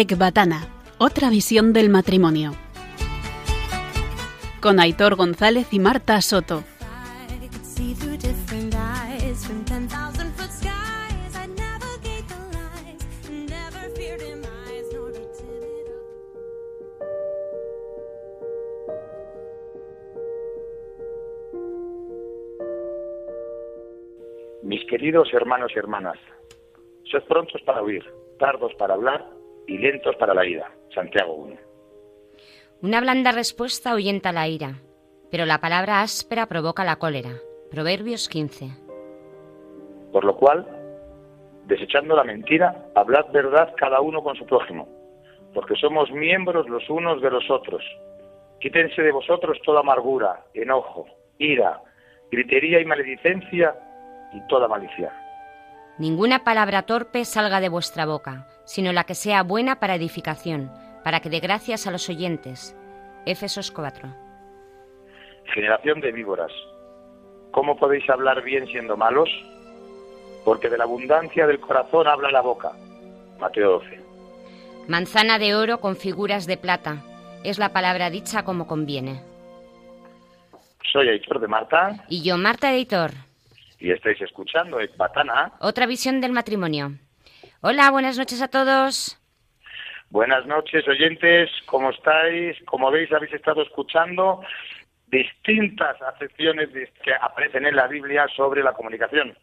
Ecbatana, otra visión del matrimonio. Con Aitor González y Marta Soto. Mis queridos hermanos y hermanas, sed prontos para oír, tardos para hablar y lentos para la ira. Santiago 1. Una blanda respuesta ahuyenta la ira, pero la palabra áspera provoca la cólera. Proverbios 15. Por lo cual, desechando la mentira, hablad verdad cada uno con su prójimo, porque somos miembros los unos de los otros. Quítense de vosotros toda amargura, enojo, ira, gritería y maledicencia y toda malicia. Ninguna palabra torpe salga de vuestra boca, sino la que sea buena para edificación, para que dé gracias a los oyentes. Éfesos 4. Generación de víboras, ¿cómo podéis hablar bien siendo malos? Porque de la abundancia del corazón habla la boca. Mateo 12. Manzana de oro con figuras de plata, es la palabra dicha como conviene. Soy Aitor de Marta. Y yo, Marta Editor. Y estáis escuchando Ecbatana. Otra visión del matrimonio. Hola, buenas noches a todos. Buenas noches, oyentes. ¿Cómo estáis? Como veis, habéis estado escuchando distintas acepciones que aparecen en la Biblia sobre la comunicación.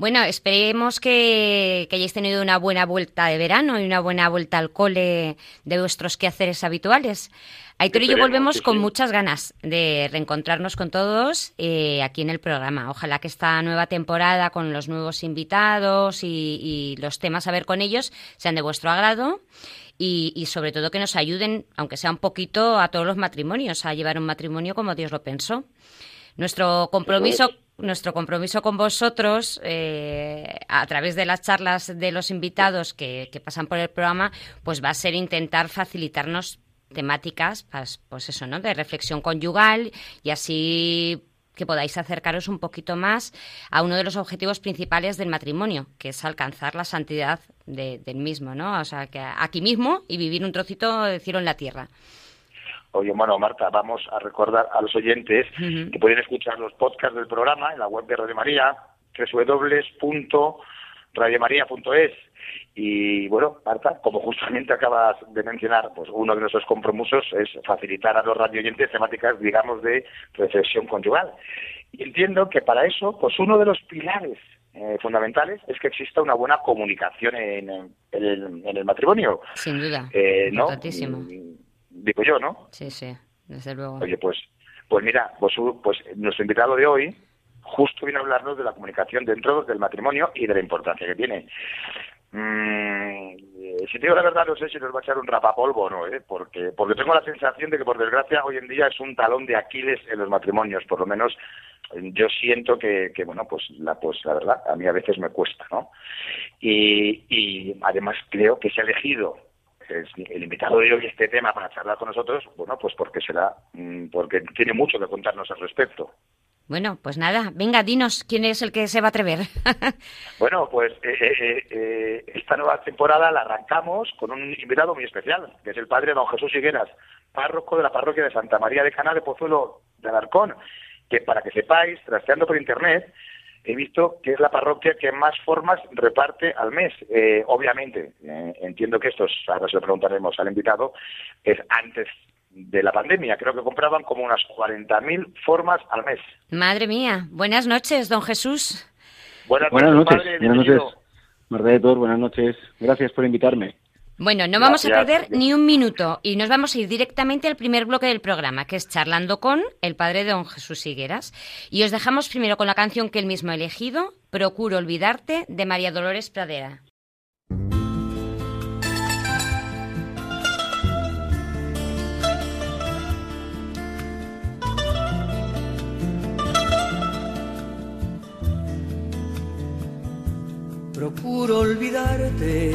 Bueno, esperemos que, que, hayáis tenido una buena vuelta de verano y una buena vuelta al cole de vuestros quehaceres habituales. Aitor y yo volvemos sí, con muchas ganas de reencontrarnos con todos eh, aquí en el programa. Ojalá que esta nueva temporada con los nuevos invitados y, y los temas a ver con ellos sean de vuestro agrado. Y, y, sobre todo que nos ayuden, aunque sea un poquito, a todos los matrimonios, a llevar un matrimonio como Dios lo pensó. Nuestro compromiso, nuestro compromiso con vosotros, eh, a través de las charlas de los invitados que, que, pasan por el programa, pues va a ser intentar facilitarnos temáticas, pues, pues eso, ¿no? De reflexión conyugal y así que podáis acercaros un poquito más a uno de los objetivos principales del matrimonio, que es alcanzar la santidad de, del mismo, ¿no? O sea, que aquí mismo y vivir un trocito de cielo en la tierra. Oye, bueno, Marta, vamos a recordar a los oyentes uh -huh. que pueden escuchar los podcasts del programa en la web de Radio María, www.radiomaria.es. Y bueno, Marta, como justamente acabas de mencionar, pues uno de nuestros compromisos es facilitar a los radioyentes temáticas, digamos, de reflexión conyugal. Y entiendo que para eso, pues uno de los pilares eh, fundamentales es que exista una buena comunicación en, en, el, en el, matrimonio. Sin duda. Eh, ¿no? Digo yo, ¿no? Sí, sí, desde luego. Oye, pues, pues mira, pues, pues nuestro invitado de hoy justo viene a hablarnos de la comunicación dentro del matrimonio y de la importancia que tiene. Mm, si te digo la verdad, no sé si nos va a echar un rapapolvo o no, ¿eh? porque, porque tengo la sensación de que, por desgracia, hoy en día es un talón de Aquiles en los matrimonios. Por lo menos yo siento que, que bueno, pues la, pues la verdad, a mí a veces me cuesta, ¿no? Y, y además creo que se ha elegido el invitado de hoy este tema para charlar con nosotros, bueno, pues porque será, porque tiene mucho que contarnos al respecto. Bueno, pues nada, venga, dinos quién es el que se va a atrever. bueno, pues eh, eh, eh, esta nueva temporada la arrancamos con un invitado muy especial, que es el padre don Jesús Higueras, párroco de la parroquia de Santa María de Cana de Pozuelo de Alarcón, que para que sepáis, trasteando por internet, he visto que es la parroquia que más formas reparte al mes. Eh, obviamente, eh, entiendo que esto, ahora se lo preguntaremos al invitado, es antes de la pandemia. Creo que compraban como unas 40.000 formas al mes. Madre mía. Buenas noches, don Jesús. Buenas, buenas noches. Padre, buenas noches. Marta buenas noches. Gracias por invitarme. Bueno, no vamos Gracias. a perder ni un minuto y nos vamos a ir directamente al primer bloque del programa, que es charlando con el padre de don Jesús Higueras. Y os dejamos primero con la canción que él mismo ha elegido, Procuro olvidarte, de María Dolores Pradera. Procuro olvidarte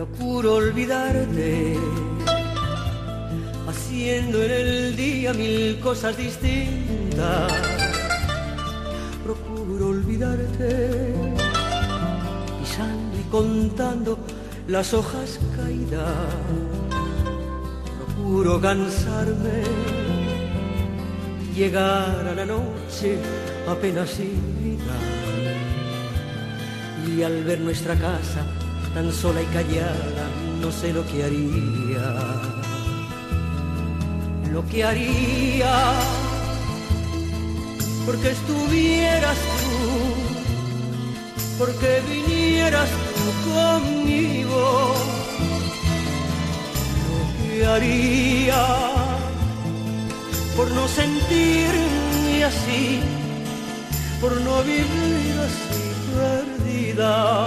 Procuro olvidarte, haciendo en el día mil cosas distintas. Procuro olvidarte, pisando y contando las hojas caídas. Procuro cansarme, llegar a la noche apenas sin vida. Y al ver nuestra casa tan sola y callada, no sé lo que haría. Lo que haría porque estuvieras tú, porque vinieras tú conmigo. Lo que haría por no sentirme así, por no vivir así perdida.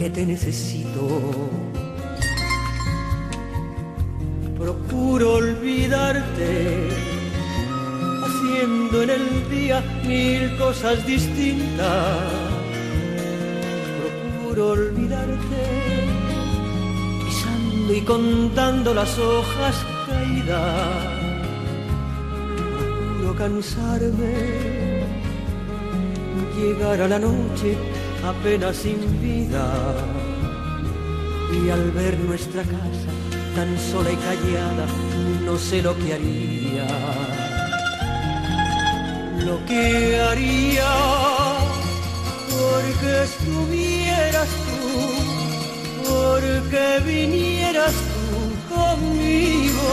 que te necesito. Procuro olvidarte, haciendo en el día mil cosas distintas. Procuro olvidarte, pisando y contando las hojas caídas. Procuro cansarme llegar a la noche apenas sin vida. Y al ver nuestra casa tan sola y callada no sé lo que haría. Lo que haría porque estuvieras tú porque vinieras tú conmigo.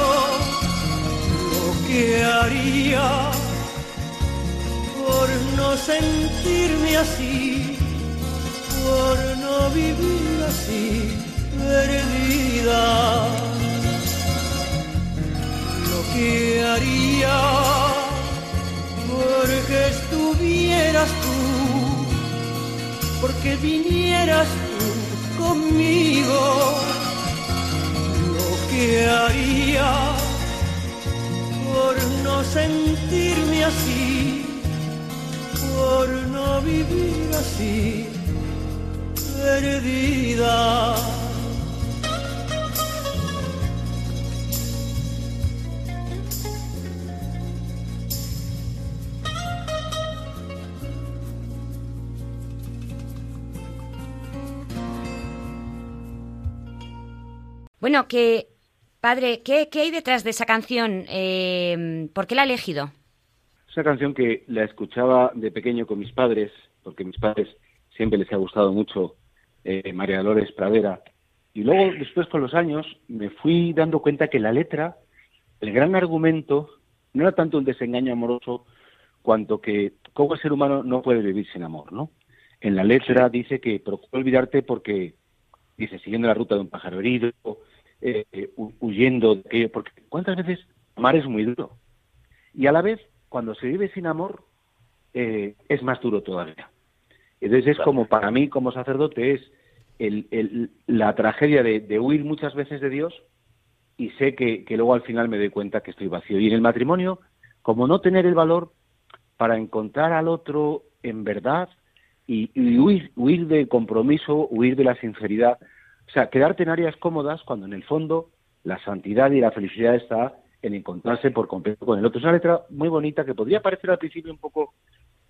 Lo que haría por no sentirme así, por no vivir así, perdida. Lo que haría, porque estuvieras tú, porque vinieras tú conmigo. Lo que haría, por no sentirme así por no vivir así, perdida. Bueno, que padre, ¿qué, qué hay detrás de esa canción? Eh, ¿Por qué la ha elegido? Esa canción que la escuchaba de pequeño con mis padres, porque a mis padres siempre les ha gustado mucho eh, María Dolores Pradera. Y luego, después con los años, me fui dando cuenta que la letra, el gran argumento, no era tanto un desengaño amoroso, cuanto que como el ser humano no puede vivir sin amor, ¿no? En la letra dice que procura olvidarte porque, dice, siguiendo la ruta de un pájaro herido, eh, hu- huyendo de aquello, porque ¿cuántas veces amar es muy duro? Y a la vez cuando se vive sin amor, eh, es más duro todavía. Entonces es como, para mí como sacerdote, es el, la tragedia de, huir muchas veces de Dios y sé que, luego al final me doy cuenta que estoy vacío. Y en el matrimonio, como no tener el valor para encontrar al otro en verdad y, y huir, huir del compromiso, huir de la sinceridad, o sea, quedarte en áreas cómodas cuando en el fondo la santidad y la felicidad está en encontrarse por completo con el otro. Es una letra muy bonita que podría parecer al principio un poco,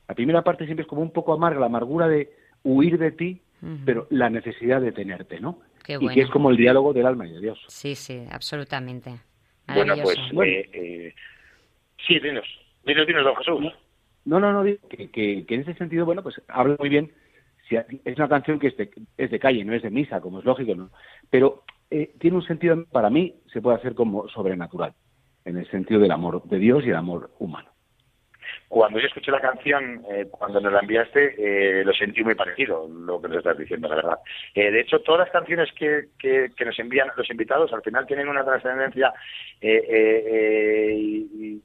la primera parte siempre es como un poco amarga, la amargura de huir de ti, pero la necesidad de tenerte, ¿no? Y que es como el diálogo del alma y de Dios. Sí, sí, absolutamente. Bueno, pues, eh, eh, sí, dinos, dinos, dinos, don Jesús. No, no, no, que, que, en ese sentido, bueno, pues habla muy bien. Si es una canción que es de, es de calle, no es de misa, como es lógico, ¿no? Pero eh, tiene un sentido, para mí, se puede hacer como sobrenatural, en el sentido del amor de Dios y el amor humano. Cuando yo escuché la canción, eh, cuando nos la enviaste, eh, lo sentí muy parecido, lo que nos estás diciendo, la verdad. Eh, de hecho, todas las canciones que, que, nos envían los invitados al final tienen una trascendencia y,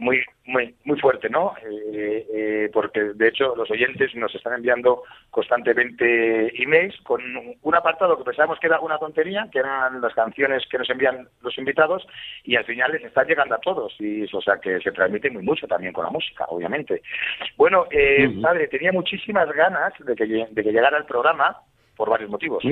muy muy muy fuerte, ¿no? Eh, eh, porque de hecho los oyentes nos están enviando constantemente emails con un apartado que pensábamos que era una tontería, que eran las canciones que nos envían los invitados y al final les están llegando a todos y o sea que se transmite muy mucho también con la música, obviamente. Bueno, eh, padre, tenía muchísimas ganas de que, de que llegara el programa por varios motivos.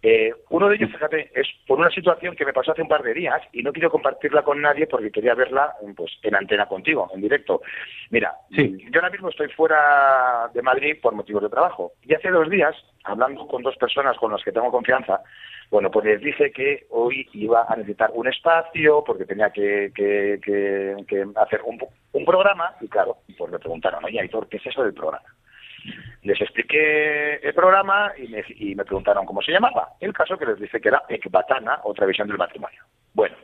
Eh, uno de ellos, fíjate, es por una situación que me pasó hace un par de días y no quiero compartirla con nadie porque quería verla pues, en antena contigo, en directo. Mira, yo ahora mismo estoy fuera de Madrid por motivos de trabajo y hace dos días, hablando con dos personas con las que tengo confianza, bueno, pues les dije que hoy iba a necesitar un espacio porque tenía que, hacer un, un, programa y claro, pues me preguntaron, oye, Aitor, ¿qué es eso del programa? Les expliqué el programa y me, preguntaron cómo se llamaba. El caso que les dije que era Ecbatana, otra visión del matrimonio. Bueno,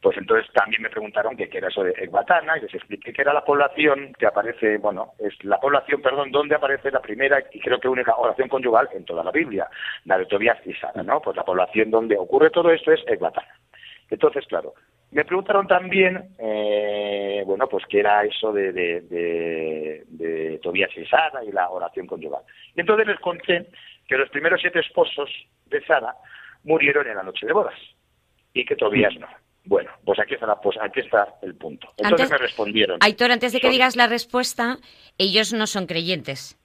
pues entonces también me preguntaron qué era eso de Ecbatana y les expliqué que era la población que aparece, bueno, es la población, perdón, donde aparece la primera y creo que única oración conyugal en toda la Biblia, la de Tobías y Sara, ¿no? Pues la población donde ocurre todo esto es Ecbatana. Entonces, claro, me preguntaron también, eh, bueno, pues qué era eso de, de, Tobías y Sara y la oración conyugal. Y entonces les conté que los primeros siete esposos de Sara murieron en la noche de bodas y que Tobías no. Bueno, pues aquí está, pues aquí está el punto. Entonces me respondieron. Aitor, antes de que digas la respuesta, ellos no son creyentes.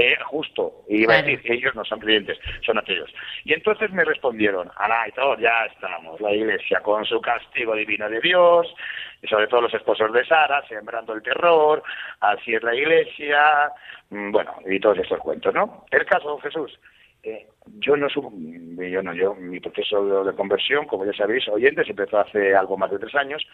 Eh, justo, iba a decir, ellos no son creyentes, son aquellos. Y entonces me respondieron, y todo, ya estamos, la iglesia con su castigo divino de Dios, y sobre todo los esposos de Sara, sembrando el terror, así es la iglesia, mm, bueno, y todos estos cuentos, ¿no? El caso, Jesús, eh, yo no subo, yo no, yo, mi proceso de conversión, como ya sabéis, oyentes, empezó hace algo más de tres años,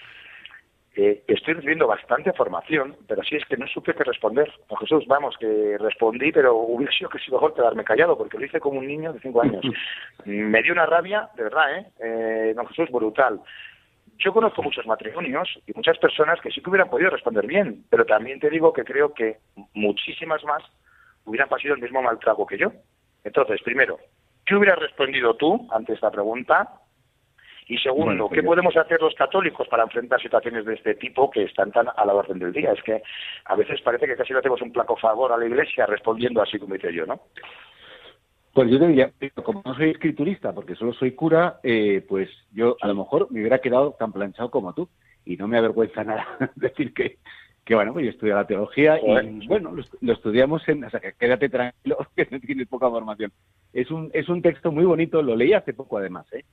estoy recibiendo bastante formación, pero sí es que no supe qué responder. Don Jesús, vamos, que respondí, pero hubiera sido que si mejor quedarme callado, porque lo hice como un niño de cinco años. Me dio una rabia, de verdad, ¿eh? eh don Jesús, brutal. Yo conozco muchos matrimonios y muchas personas que sí que hubieran podido responder bien, pero también te digo que creo que muchísimas más hubieran pasado el mismo mal trago que yo. Entonces, primero, ¿qué hubieras respondido tú ante esta pregunta? Y segundo, ¿qué podemos hacer los católicos para enfrentar situaciones de este tipo que están tan a la orden del día? Es que a veces parece que casi le hacemos un placo favor a la Iglesia respondiendo así como dice yo, ¿no? Pues yo te diría, como no soy escriturista, porque solo soy cura, eh, pues yo a lo mejor me hubiera quedado tan planchado como tú. Y no me avergüenza nada decir que, que bueno, pues yo estudié la teología y bueno, lo, estudiamos en, o sea, que quédate tranquilo, que no tienes poca formación. Es un, es un texto muy bonito, lo leí hace poco además, ¿eh?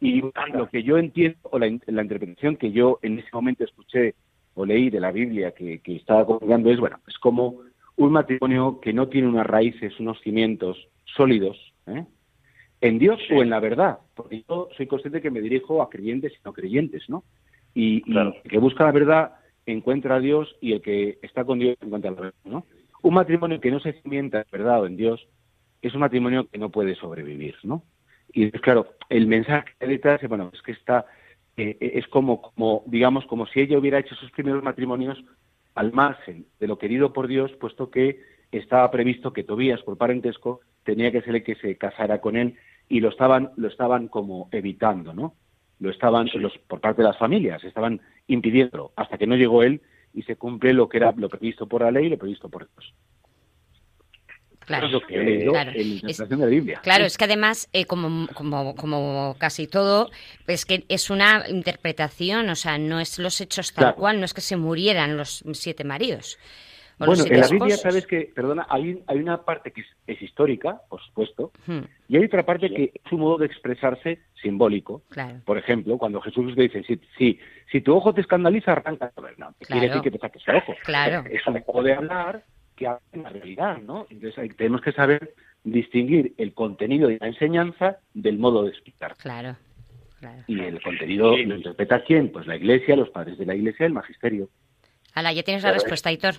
Y lo que yo entiendo, o la, interpretación que yo en ese momento escuché o leí de la Biblia que, estaba comentando es, bueno, es como un matrimonio que no tiene unas raíces, unos cimientos sólidos, ¿eh? en Dios o en la verdad, porque yo soy consciente que me dirijo a creyentes y no creyentes, ¿no? Y, el que busca la verdad encuentra a Dios y el que está con Dios encuentra la verdad, ¿no? Un matrimonio que no se cimienta en verdad o en Dios es un matrimonio que no puede sobrevivir, ¿no? Y claro, el mensaje detrás, bueno, es que está, eh, eh, es como, como, digamos, como si ella hubiera hecho sus primeros matrimonios al margen de lo querido por Dios, puesto que estaba previsto que Tobías, por parentesco, tenía que ser el que se casara con él y lo estaban, lo estaban como evitando, ¿no? Lo estaban, los, por parte de las familias, estaban impidiendo hasta que no llegó él y se cumple lo que era lo previsto por la ley y lo previsto por Dios. Claro, es, que además, eh, como, como, como casi todo, es que es una interpretación, o sea, no es los hechos tal cual, no es que se murieran los siete maridos. ¿O bueno, los en la Biblia, sabes que, perdona, hay, hay una parte que es, es histórica, por supuesto, Hmm, y hay otra parte que es un modo de expresarse simbólico. claro. Por ejemplo, cuando Jesús te dice, si, si, si tu ojo te escandaliza, arranca. A ver, no, ¿qué quiere Claro. decir que te saques el ojo? Claro. Es un modo de hablar que habla la realidad, ¿no? Entonces hay- tenemos que saber distinguir el contenido de la enseñanza del modo de explicar. Claro, claro. Y el contenido Sí. lo interpreta quién? Pues la Iglesia, los padres de la Iglesia, el magisterio. Ala, ya tienes la Pero, respuesta, Aitor.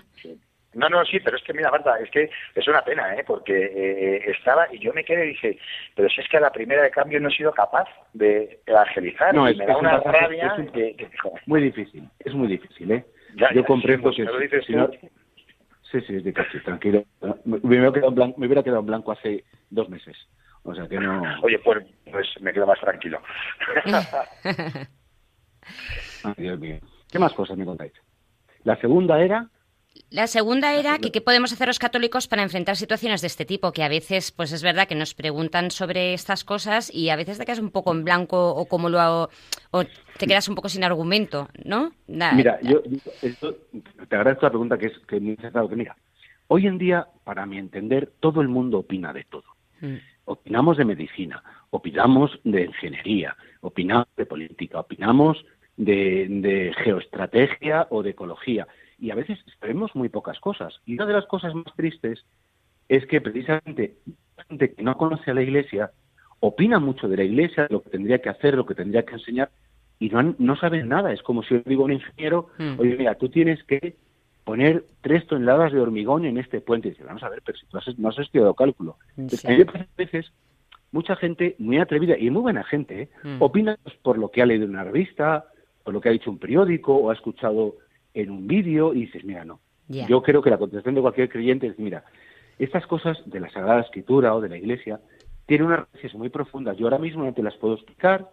No, no, sí, pero es que mira, Marta, es que es una pena, ¿eh? Porque eh, estaba y yo me quedé y dije, pero si es que a la primera de cambio no he sido capaz de evangelizar No, y es- me da una rabia es un- que, que- Muy difícil, es muy difícil, ¿eh? ya, Yo ya, comprendo sí, que si- dices si no- Sí, sí, es difícil, tranquilo. Me, me hubiera quedado en blanco, me hubiera quedado en blanco hace dos meses. O sea que no... Oye, pues, pues me quedo más tranquilo. Ay, Dios mío. ¿Qué más cosas me contáis? La segunda era... La segunda era que qué podemos hacer los católicos para enfrentar situaciones de este tipo, que a veces, pues es verdad que nos preguntan sobre estas cosas y a veces te quedas un poco en blanco o como lo hago, o te quedas un poco sin argumento, ¿no? Mira, yo esto- te agradezco la pregunta que es que me has dado que mira, hoy en día, para mi entender, todo el mundo opina de todo. Mm, Opinamos de medicina, opinamos de ingeniería, opinamos de política, opinamos de, de geoestrategia o de ecología. Y a veces sabemos muy pocas cosas. Y una de las cosas más tristes es que precisamente gente que no conoce a la Iglesia opina mucho de la Iglesia, de lo que tendría que hacer, lo que tendría que enseñar, y no, no saben nada. Es como si yo digo a un ingeniero, Mm. oye, mira, tú tienes que poner tres toneladas de hormigón en este puente. Y dice, vamos a ver, pero si tú has- no has estudiado cálculo. Entonces, Sí. a mí me parece que a veces mucha gente muy atrevida y muy buena gente ¿eh? Mm. opina pues, por lo que ha leído en una revista, por lo que ha dicho un periódico o ha escuchado en un vídeo y dices, mira, no. Yo creo que la contestación de cualquier creyente es, mira, estas cosas de la Sagrada Escritura o de la Iglesia tienen unas raíces muy profundas. Yo ahora mismo no te las puedo explicar,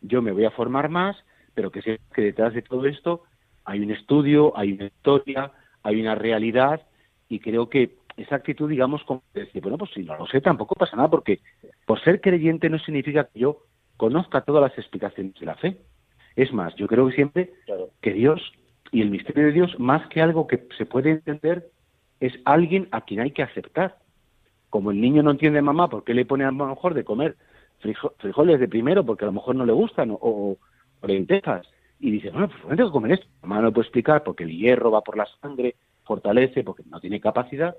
yo me voy a formar más, pero que sepas que detrás de todo esto hay un estudio, hay una historia, hay una realidad y creo que esa actitud, digamos, como de decir, bueno, pues si no lo sé, tampoco pasa nada, porque por ser creyente no significa que yo conozca todas las explicaciones de la fe. Es más, yo creo que siempre Claro. que Dios y el misterio de Dios, más que algo que se puede entender, es alguien a quien hay que aceptar. Como el niño no entiende mamá por qué le pone a lo mejor de comer frijo- frijoles de primero porque a lo mejor no le gustan o, o- o lentejas y dice, bueno, pues ¿por qué tengo que comer esto? Mamá no lo puede explicar porque el hierro va por la sangre, fortalece, porque no tiene capacidad.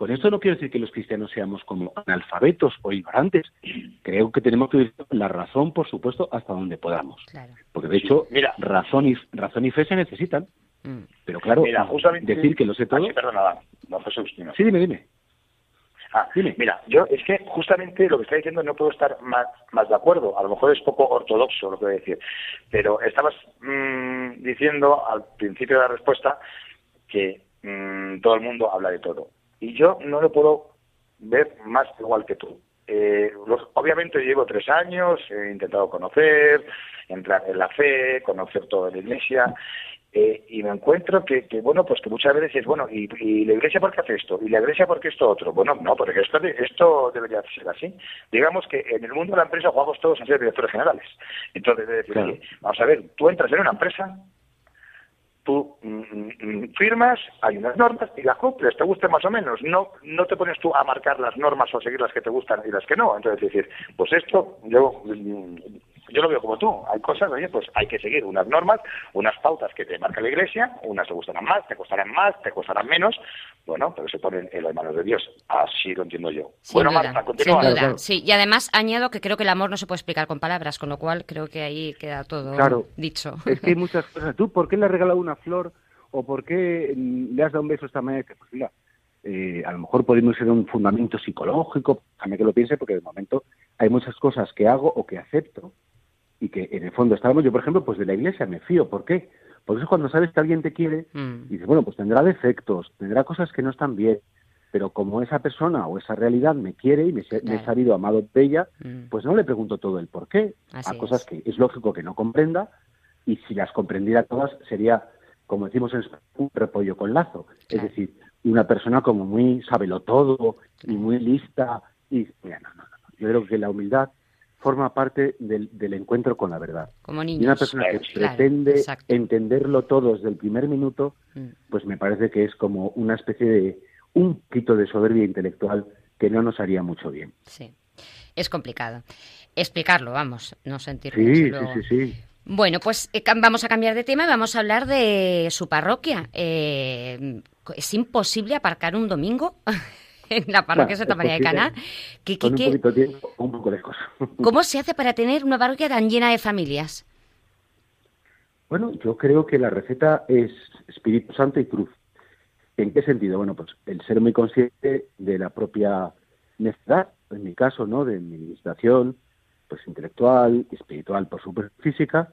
Con esto no quiero decir que los cristianos seamos como analfabetos o ignorantes. Creo que tenemos que utilizar la razón, por supuesto, hasta donde podamos. Claro. Porque de hecho, Mira. razón y, razón y fe se necesitan. Mm. Pero claro, Mira, justamente... decir que lo sé todo. Ah, sí, perdona. No, Jesús, dime. Sí, dime, dime. Ah, Dime. mira, yo es que justamente lo que está diciendo no puedo estar más, más de acuerdo. A lo mejor es poco ortodoxo lo que voy a decir. Pero estabas mm, diciendo al principio de la respuesta que mm, todo el mundo habla de todo. Y yo no lo puedo ver más igual que tú. Eh, los- obviamente llevo tres años, he intentado conocer, entrar en la fe, conocer toda la iglesia, eh, y me encuentro que, que, bueno, pues que muchas veces es, bueno, ¿y, y la iglesia por qué hace esto? ¿Y la iglesia por qué esto otro? Bueno, no, porque esto, esto debería ser así. Digamos que en el mundo de la empresa jugamos todos a ser directores generales. Entonces, es decir, Claro. vamos a ver, tú entras en una empresa, tú mm, mm, firmas, hay unas normas y las cumples, te guste más o menos. No, no te pones tú a marcar las normas o a seguir las que te gustan y las que no. Entonces, es decir, pues esto, yo, mm, yo lo veo como tú. Hay cosas, oye, pues hay que seguir unas normas, unas pautas que te marca la iglesia, unas te gustarán más, te costarán más, te costarán menos. Bueno, pero se ponen en las manos de Dios. Así lo entiendo yo. Sin bueno, duda, Marta, sin duda. Sí, y además añado que creo que el amor no se puede explicar con palabras, con lo cual creo que ahí queda todo Claro. dicho. Es que hay muchas cosas. ¿Tú por qué le has regalado una flor o por qué le has dado un beso esta manera? Pues mira, eh, a lo mejor podemos ser un fundamento psicológico, déjame que lo piense, porque de momento hay muchas cosas que hago o que acepto y que en el fondo estábamos. Yo, por ejemplo, pues de la iglesia me fío. ¿Por qué? Porque es cuando sabes que alguien te quiere Mm. y dices, bueno, pues tendrá defectos, tendrá cosas que no están bien, pero como esa persona o esa realidad me quiere y me, se- me he Claro. sabido amado de ella, Mm. pues no le pregunto todo el por qué. Así a cosas es. que es lógico que no comprenda y si las comprendiera todas sería, como decimos en español, un repollo con lazo. Es Claro. decir, una persona como muy sábelo todo y muy lista. Y mira, no, no, no. Yo creo que la humildad forma parte del, del encuentro con la verdad. Como Y una niños. persona que Claro, pretende exacto. entenderlo todo desde el primer minuto, Mm. pues me parece que es como una especie de un poquito de soberbia intelectual que no nos haría mucho bien. Sí. Es complicado. Explicarlo, vamos, no sentir Sí, sí, sí, sí. Bueno, pues eh, vamos a cambiar de tema y vamos a hablar de su parroquia. Eh, es imposible aparcar un domingo en la parroquia Bueno, Santa María de posible. Caná. ¿Qué, qué- Con un poquito de tiempo, un poco lejos. ¿Cómo se hace para tener una parroquia tan llena de familias? Bueno, yo creo que la receta es Espíritu Santo y cruz. ¿En qué sentido? Bueno, pues el ser muy consciente de la propia necesidad, en mi caso, ¿no? De mi administración, pues intelectual, espiritual, por supuesto, física,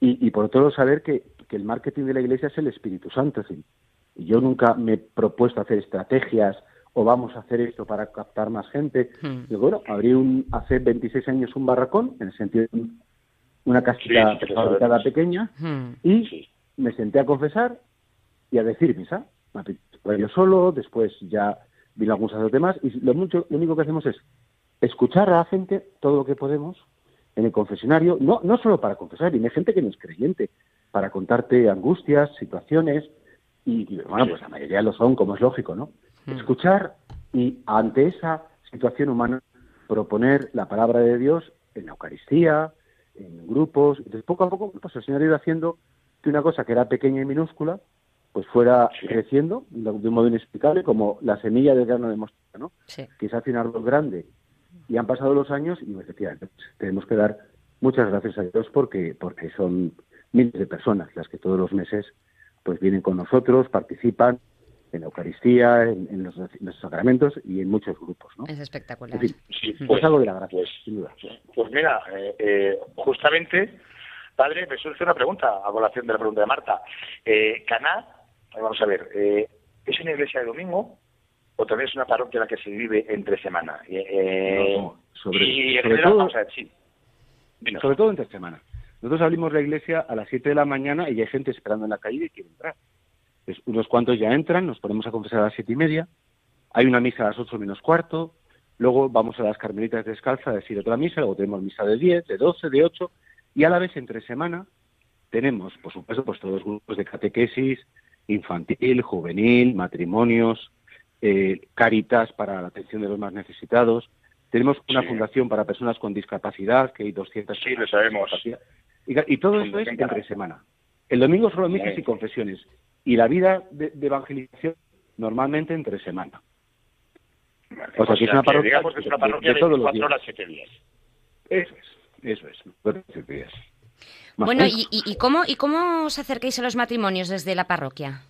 y, y por otro lado saber que, que el marketing de la Iglesia es el Espíritu Santo. es decir, y yo nunca me he propuesto hacer estrategias o vamos a hacer esto para captar más gente. Digo, bueno, abrí un, hace 26 años un barracón, en el sentido de un- una casita Sí, sí, fabricada pequeña, Hmm. y me senté a confesar y a decir misa. Yo solo, después ya vino algún sacerdote más, y lo, mucho, lo único que hacemos es escuchar a la gente todo lo que podemos en el confesionario, no, no solo para confesar, viene gente que no es creyente, para contarte angustias, situaciones, y, y, bueno, pues la mayoría lo son, como es lógico, ¿no? Escuchar y ante esa situación humana proponer la palabra de Dios en la Eucaristía, en grupos. Entonces, poco a poco, pues el Señor ha ido haciendo que una cosa que era pequeña y minúscula, pues fuera Sí. creciendo de un modo inexplicable, como la semilla del grano de mostaza, ¿no? Sí. Que se hace un árbol grande. Y han pasado los años y efectivamente pues, tenemos que dar muchas gracias a Dios porque, porque son miles de personas las que todos los meses pues vienen con nosotros, participan en la Eucaristía, en, en los, en los sacramentos y en muchos grupos, ¿no? Es espectacular. Sí, pues algo de la gracia, pues, sin duda. Pues mira, eh, eh, justamente, padre, me surge una pregunta a colación de la pregunta de Marta. Eh, Caná, vamos a ver, eh, ¿es una iglesia de domingo o también es una parroquia en la que se vive entre semana? Eh, No, sobre- y en sobre general, todo- vamos a ver, sí. Dinos. Sobre todo entre semana. Nosotros abrimos la iglesia a las 7 de la mañana y hay gente esperando en la calle y quiere entrar. Unos cuantos ya entran, nos ponemos a confesar a las siete y media, hay una misa a las 8 menos cuarto, luego vamos a las Carmelitas Descalzas a decir otra misa, luego tenemos misa de 10, de 12, de 8, y a la vez entre semana tenemos, por supuesto, pues todos los grupos de catequesis, infantil, juvenil, matrimonios, eh, caritas para la atención de los más necesitados. Tenemos una Sí. fundación para personas con discapacidad, que hay 200 Sí, lo sabemos. y, y todo eso es entre semana. El domingo solo misas y confesiones. Y la vida de, de evangelización normalmente entre semana. Vale, o sea, que es una parroquia digamos que es una de- parroquia de de, todos los 24 días. horas, 7 días. Eso es, eso es. Bueno, siete días. Más Bueno. ¿y, y, y cómo, ¿y cómo os acercáis a los matrimonios desde la parroquia?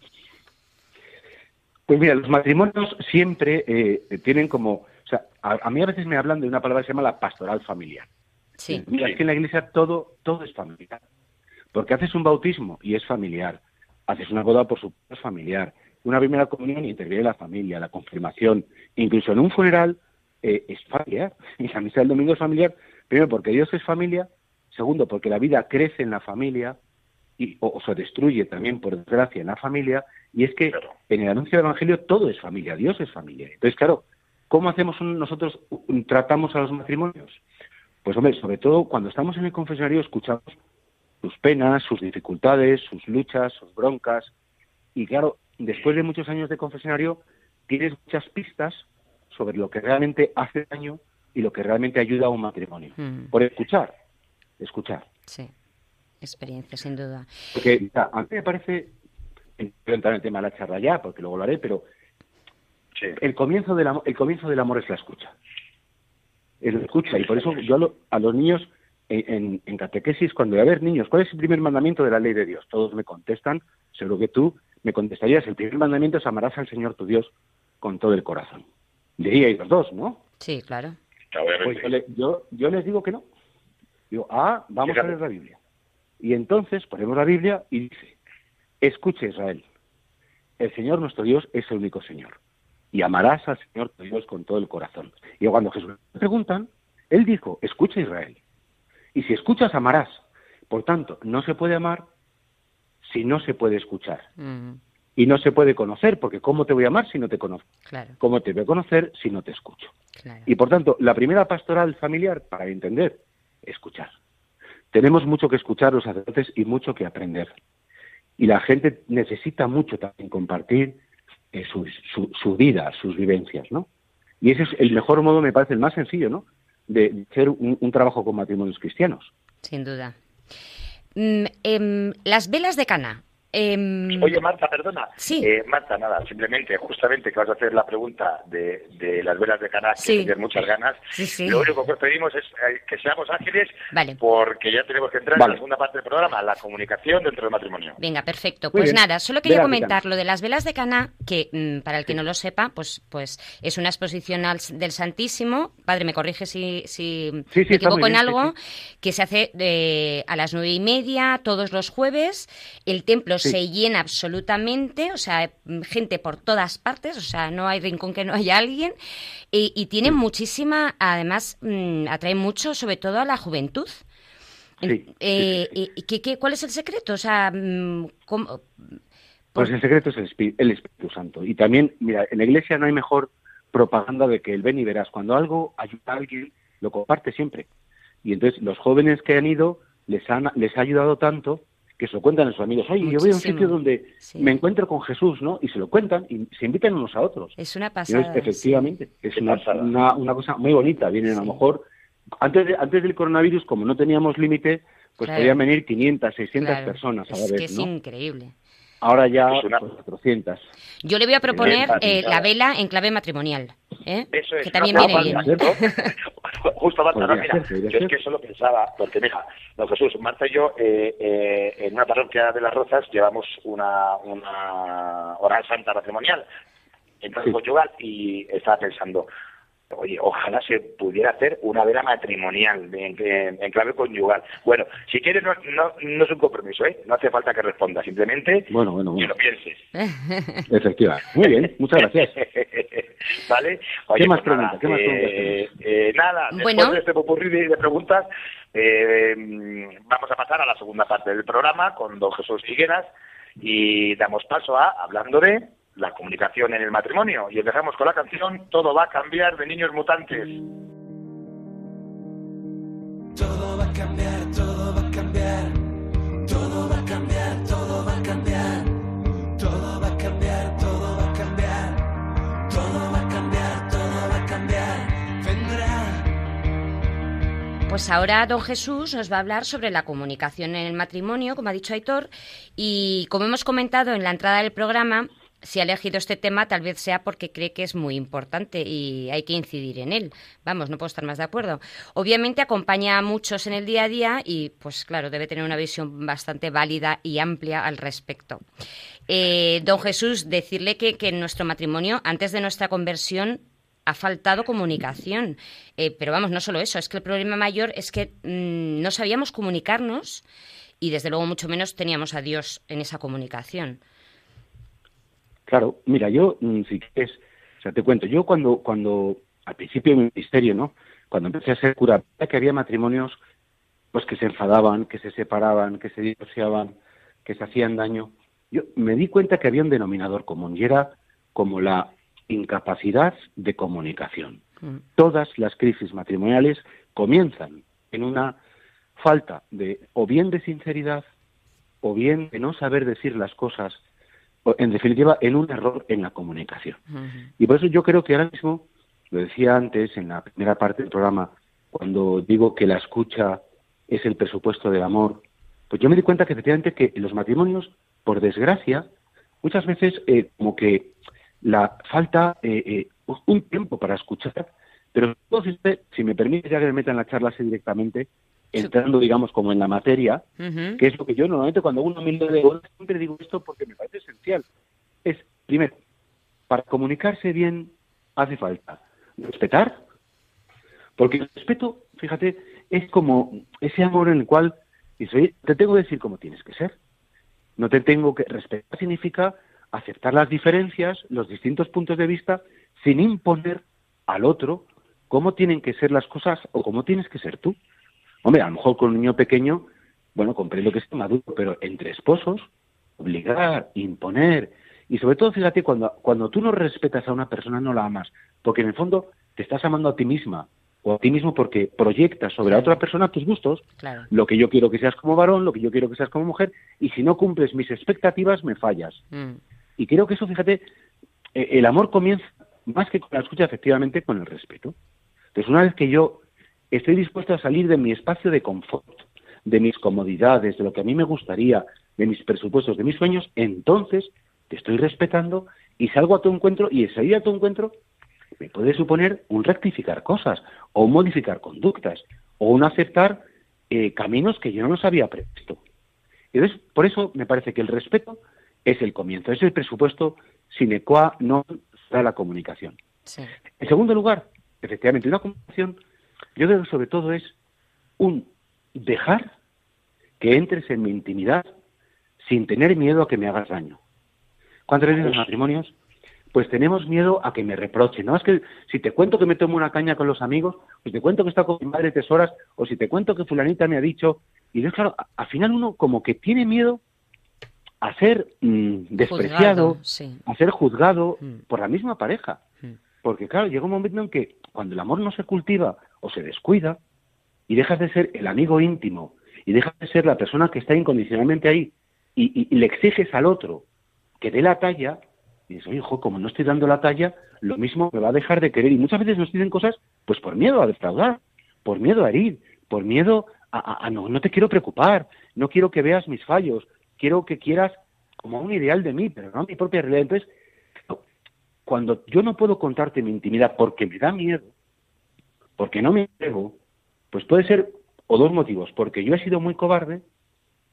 Pues mira, los matrimonios siempre eh, tienen como... O sea, a, a mí a veces me hablan de una palabra que se llama la pastoral familiar. Sí. Mira, Sí. es que en la iglesia todo, todo es familiar. Porque haces un bautismo y es familiar. Haces una boda, por supuesto, es familiar. Una primera comunión y interviene la familia, la confirmación. Incluso en un funeral eh, es familiar. Y la misa del domingo es familiar. Primero, porque Dios es familia. Segundo, porque la vida crece en la familia y, o, o se destruye también, por desgracia, en la familia. Y es que Claro. en el anuncio del Evangelio todo es familia. Dios es familia. Entonces, claro, ¿cómo hacemos un- nosotros, un- tratamos a los matrimonios? Pues hombre, sobre todo cuando estamos en el confesionario escuchamos sus penas, sus dificultades, sus luchas, sus broncas. Y claro, después de muchos años de confesionario, tienes muchas pistas sobre lo que realmente hace daño y lo que realmente ayuda a un matrimonio. Mm. Por escuchar, escuchar. Sí. Experiencia, sin duda. Porque mira, a mí me parece, entrar en el tema de la charla ya, porque luego lo haré, pero Sí. el comienzo del amor, el comienzo del amor es la escucha. Es la escucha. Y por eso yo a, lo- a los niños en, catequesis, cuando, a ver, niños, ¿cuál es el primer mandamiento de la ley de Dios? Todos me contestan, seguro que tú me contestarías, el primer mandamiento es amarás al Señor tu Dios con todo el corazón. De ahí hay los dos, ¿no? Sí, claro. Pues yo, le- yo, yo les digo que no. Digo, ah, vamos Fíjate. a leer la Biblia. Y entonces ponemos la Biblia y dice, escucha Israel, el Señor nuestro Dios es el único Señor. Y amarás al Señor tu Dios con todo el corazón. Y cuando Jesús le preguntan, Él dijo, escucha Israel. Y si escuchas, amarás. Por tanto, no se puede amar si no se puede escuchar. Mm, Y no se puede conocer, porque ¿cómo te voy a amar si no te conozco? claro, ¿Cómo te voy a conocer si no te escucho? claro. Y por tanto, la primera pastoral familiar, para entender escuchar. Tenemos mucho que escuchar los sacerdotes y mucho que aprender. Y la gente necesita mucho también compartir eh, su, su, vida, sus vivencias, ¿no? Y ese es el mejor modo, me parece, el más sencillo, ¿no? De hacer un, trabajo con matrimonios cristianos. Sin duda. Mm, em, las velas de Cana, Em, Oye, Marta, perdona. Sí. Eh, Marta, nada, simplemente, justamente que vas a hacer la pregunta de, de las velas de Caná, que tienes muchas ganas. Lo único que os pedimos es eh, que seamos ágiles, porque ya tenemos que entrar en la segunda parte del programa, la comunicación dentro del matrimonio. Venga, perfecto. pues nada, solo quería comentar lo de las velas de Caná, que mm, para el que no lo sepa, pues, pues es una exposición del Santísimo. Padre, me corrige si, si me equivoco en algo, que se hace de, a las nueve y media todos los jueves. El templo se llena absolutamente, o sea, gente por todas partes, o sea, no hay rincón que no haya alguien, y, tiene muchísima, además, mm, atrae mucho, sobre todo a la juventud. Eh, ¿qué, cuál es el secreto? O sea, mm, Pues el secreto es el Espíritu, Santo. Y también, mira, en la iglesia no hay mejor propaganda de que el ven y verás. Cuando algo ayuda a alguien, lo comparte siempre. Y entonces los jóvenes que han ido les, han, les ha ayudado tanto que se lo cuentan a sus amigos. Oye, yo voy a un sitio donde me encuentro con Jesús, ¿no? Y se lo cuentan y se invitan unos a otros. Es una pasada. efectivamente, es una, una, cosa muy bonita. Vienen a lo mejor, antes, de, antes del coronavirus, como no teníamos límite, pues podían venir 500, 600 personas a la es vez. Que es increíble. Ahora ya pues, 400. Yo le voy a proponer eh, la vela en clave matrimonial. ¿Eh? Eso es. Que también viene bien. Justo, Marta, no, mira, yo es que eso lo pensaba, porque mira, don Jesús, Marta y yo eh, eh, en una parroquia de las Rozas llevamos una, una oral santa matrimonial, entonces sí. conyugal, y estaba pensando, Oye, ojalá se pudiera hacer una vela matrimonial en, clave conyugal. Bueno, si quieres, no, no, es un compromiso, ¿eh? No hace falta que responda, simplemente bueno, bueno, bueno. que lo pienses. Efectivamente. Muy bien, muchas gracias. ¿Vale? ¿Qué más pues preguntas? ¿Qué más eh, eh, nada, después de este popurrí de, preguntas, eh, vamos a pasar a la segunda parte del programa con don Jesús Figueras y damos paso a, hablando de la comunicación en el matrimonio. Y empezamos con la canción Todo va a cambiar de Niños Mutantes. Todo va a cambiar, todo va a cambiar. Todo va a cambiar, todo va a cambiar. Todo va a cambiar, todo va a cambiar. Todo va a cambiar, todo va a cambiar. Vendrá. Pues ahora don Jesús nos va a hablar sobre la comunicación en el matrimonio, como ha dicho Aitor, y como hemos comentado en la entrada del programa, si ha elegido este tema tal vez sea porque cree que es muy importante y hay que incidir en él. Vamos, no puedo estar más de acuerdo. Obviamente acompaña a muchos en el día a día y, pues claro, debe tener una visión bastante válida y amplia al respecto. Eh, don Jesús, decirle que, en nuestro matrimonio, antes de nuestra conversión, ha faltado comunicación. Eh, pero vamos, no solo eso, es que el problema mayor es que mm, no sabíamos comunicarnos y desde luego mucho menos teníamos a Dios en esa comunicación. Claro, mira, yo, mm, si quieres, o sea, te cuento, yo cuando, cuando, al principio de mi ministerio, ¿no? Cuando empecé a ser cura, que había matrimonios, pues que se enfadaban, que se separaban, que se divorciaban, que se hacían daño. Yo me di cuenta que había un denominador común y era como la incapacidad de comunicación. Mm. Todas las crisis matrimoniales comienzan en una falta de o bien de sinceridad o bien de no saber decir las cosas en definitiva, en un error en la comunicación. Y por eso yo creo que ahora mismo, lo decía antes en la primera parte del programa, cuando digo que la escucha es el presupuesto del amor, pues yo me di cuenta que efectivamente que en los matrimonios, por desgracia, muchas veces eh, como que la falta eh, eh, un tiempo para escuchar, pero si me permite ya que me meta en la charla así directamente, entrando, digamos, como en la materia, que es lo que yo normalmente cuando uno me de siempre digo esto porque me parece esencial. Es, primero, para comunicarse bien hace falta respetar, porque el respeto, fíjate, es como ese amor en el cual dice, te tengo que decir cómo tienes que ser. No te tengo que respetar significa aceptar las diferencias, los distintos puntos de vista, sin imponer al otro cómo tienen que ser las cosas o cómo tienes que ser tú. Hombre, a lo mejor con un niño pequeño, bueno, comprendo que esté maduro, pero entre esposos, obligar, imponer, y sobre todo, fíjate, cuando, cuando tú no respetas a una persona, no la amas, porque en el fondo te estás amando a ti misma o a ti mismo porque proyectas sobre la otra persona tus gustos, Claro. lo que yo quiero que seas como varón, lo que yo quiero que seas como mujer, y si no cumples mis expectativas, me fallas. Mm, Y creo que eso, fíjate, eh, el amor comienza más que con la escucha, efectivamente, con el respeto. Entonces, una vez que yo estoy dispuesto a salir de mi espacio de confort, de mis comodidades, de lo que a mí me gustaría, de mis presupuestos, de mis sueños, entonces te estoy respetando y salgo a tu encuentro y el salir a tu encuentro me puede suponer un rectificar cosas o un modificar conductas o un aceptar eh, caminos que yo no los había previsto. Entonces, por eso me parece que el respeto es el comienzo, es el presupuesto sine qua non para la comunicación. sí. En segundo lugar, efectivamente, una comunicación, yo creo que sobre todo es un dejar que entres en mi intimidad sin tener miedo a que me hagas daño. ¿Cuántas veces en los matrimonios? Pues tenemos miedo a que me reprochen. No es que si te cuento que me tomo una caña con los amigos, o si te cuento que está con mi madre tres horas, o si te cuento que fulanita me ha dicho. Y entonces, claro, a- al final uno como que tiene miedo a ser mm, despreciado, Juzgado, sí. a ser juzgado Mm. por la misma pareja. Mm. Porque claro, llega un momento en que cuando el amor no se cultiva o se descuida y dejas de ser el amigo íntimo y dejas de ser la persona que está incondicionalmente ahí y, le exiges al otro que dé la talla, y dices, hijo, como no estoy dando la talla, lo mismo me va a dejar de querer. Y muchas veces nos dicen cosas pues por miedo a defraudar, por miedo a herir, por miedo a, a- a no, no te quiero preocupar, no quiero que veas mis fallos, quiero que quieras como un ideal de mí, pero no mi propia realidad. Entonces, cuando yo no puedo contarte mi intimidad porque me da miedo, porque no me atrevo, pues puede ser o dos motivos, porque yo he sido muy cobarde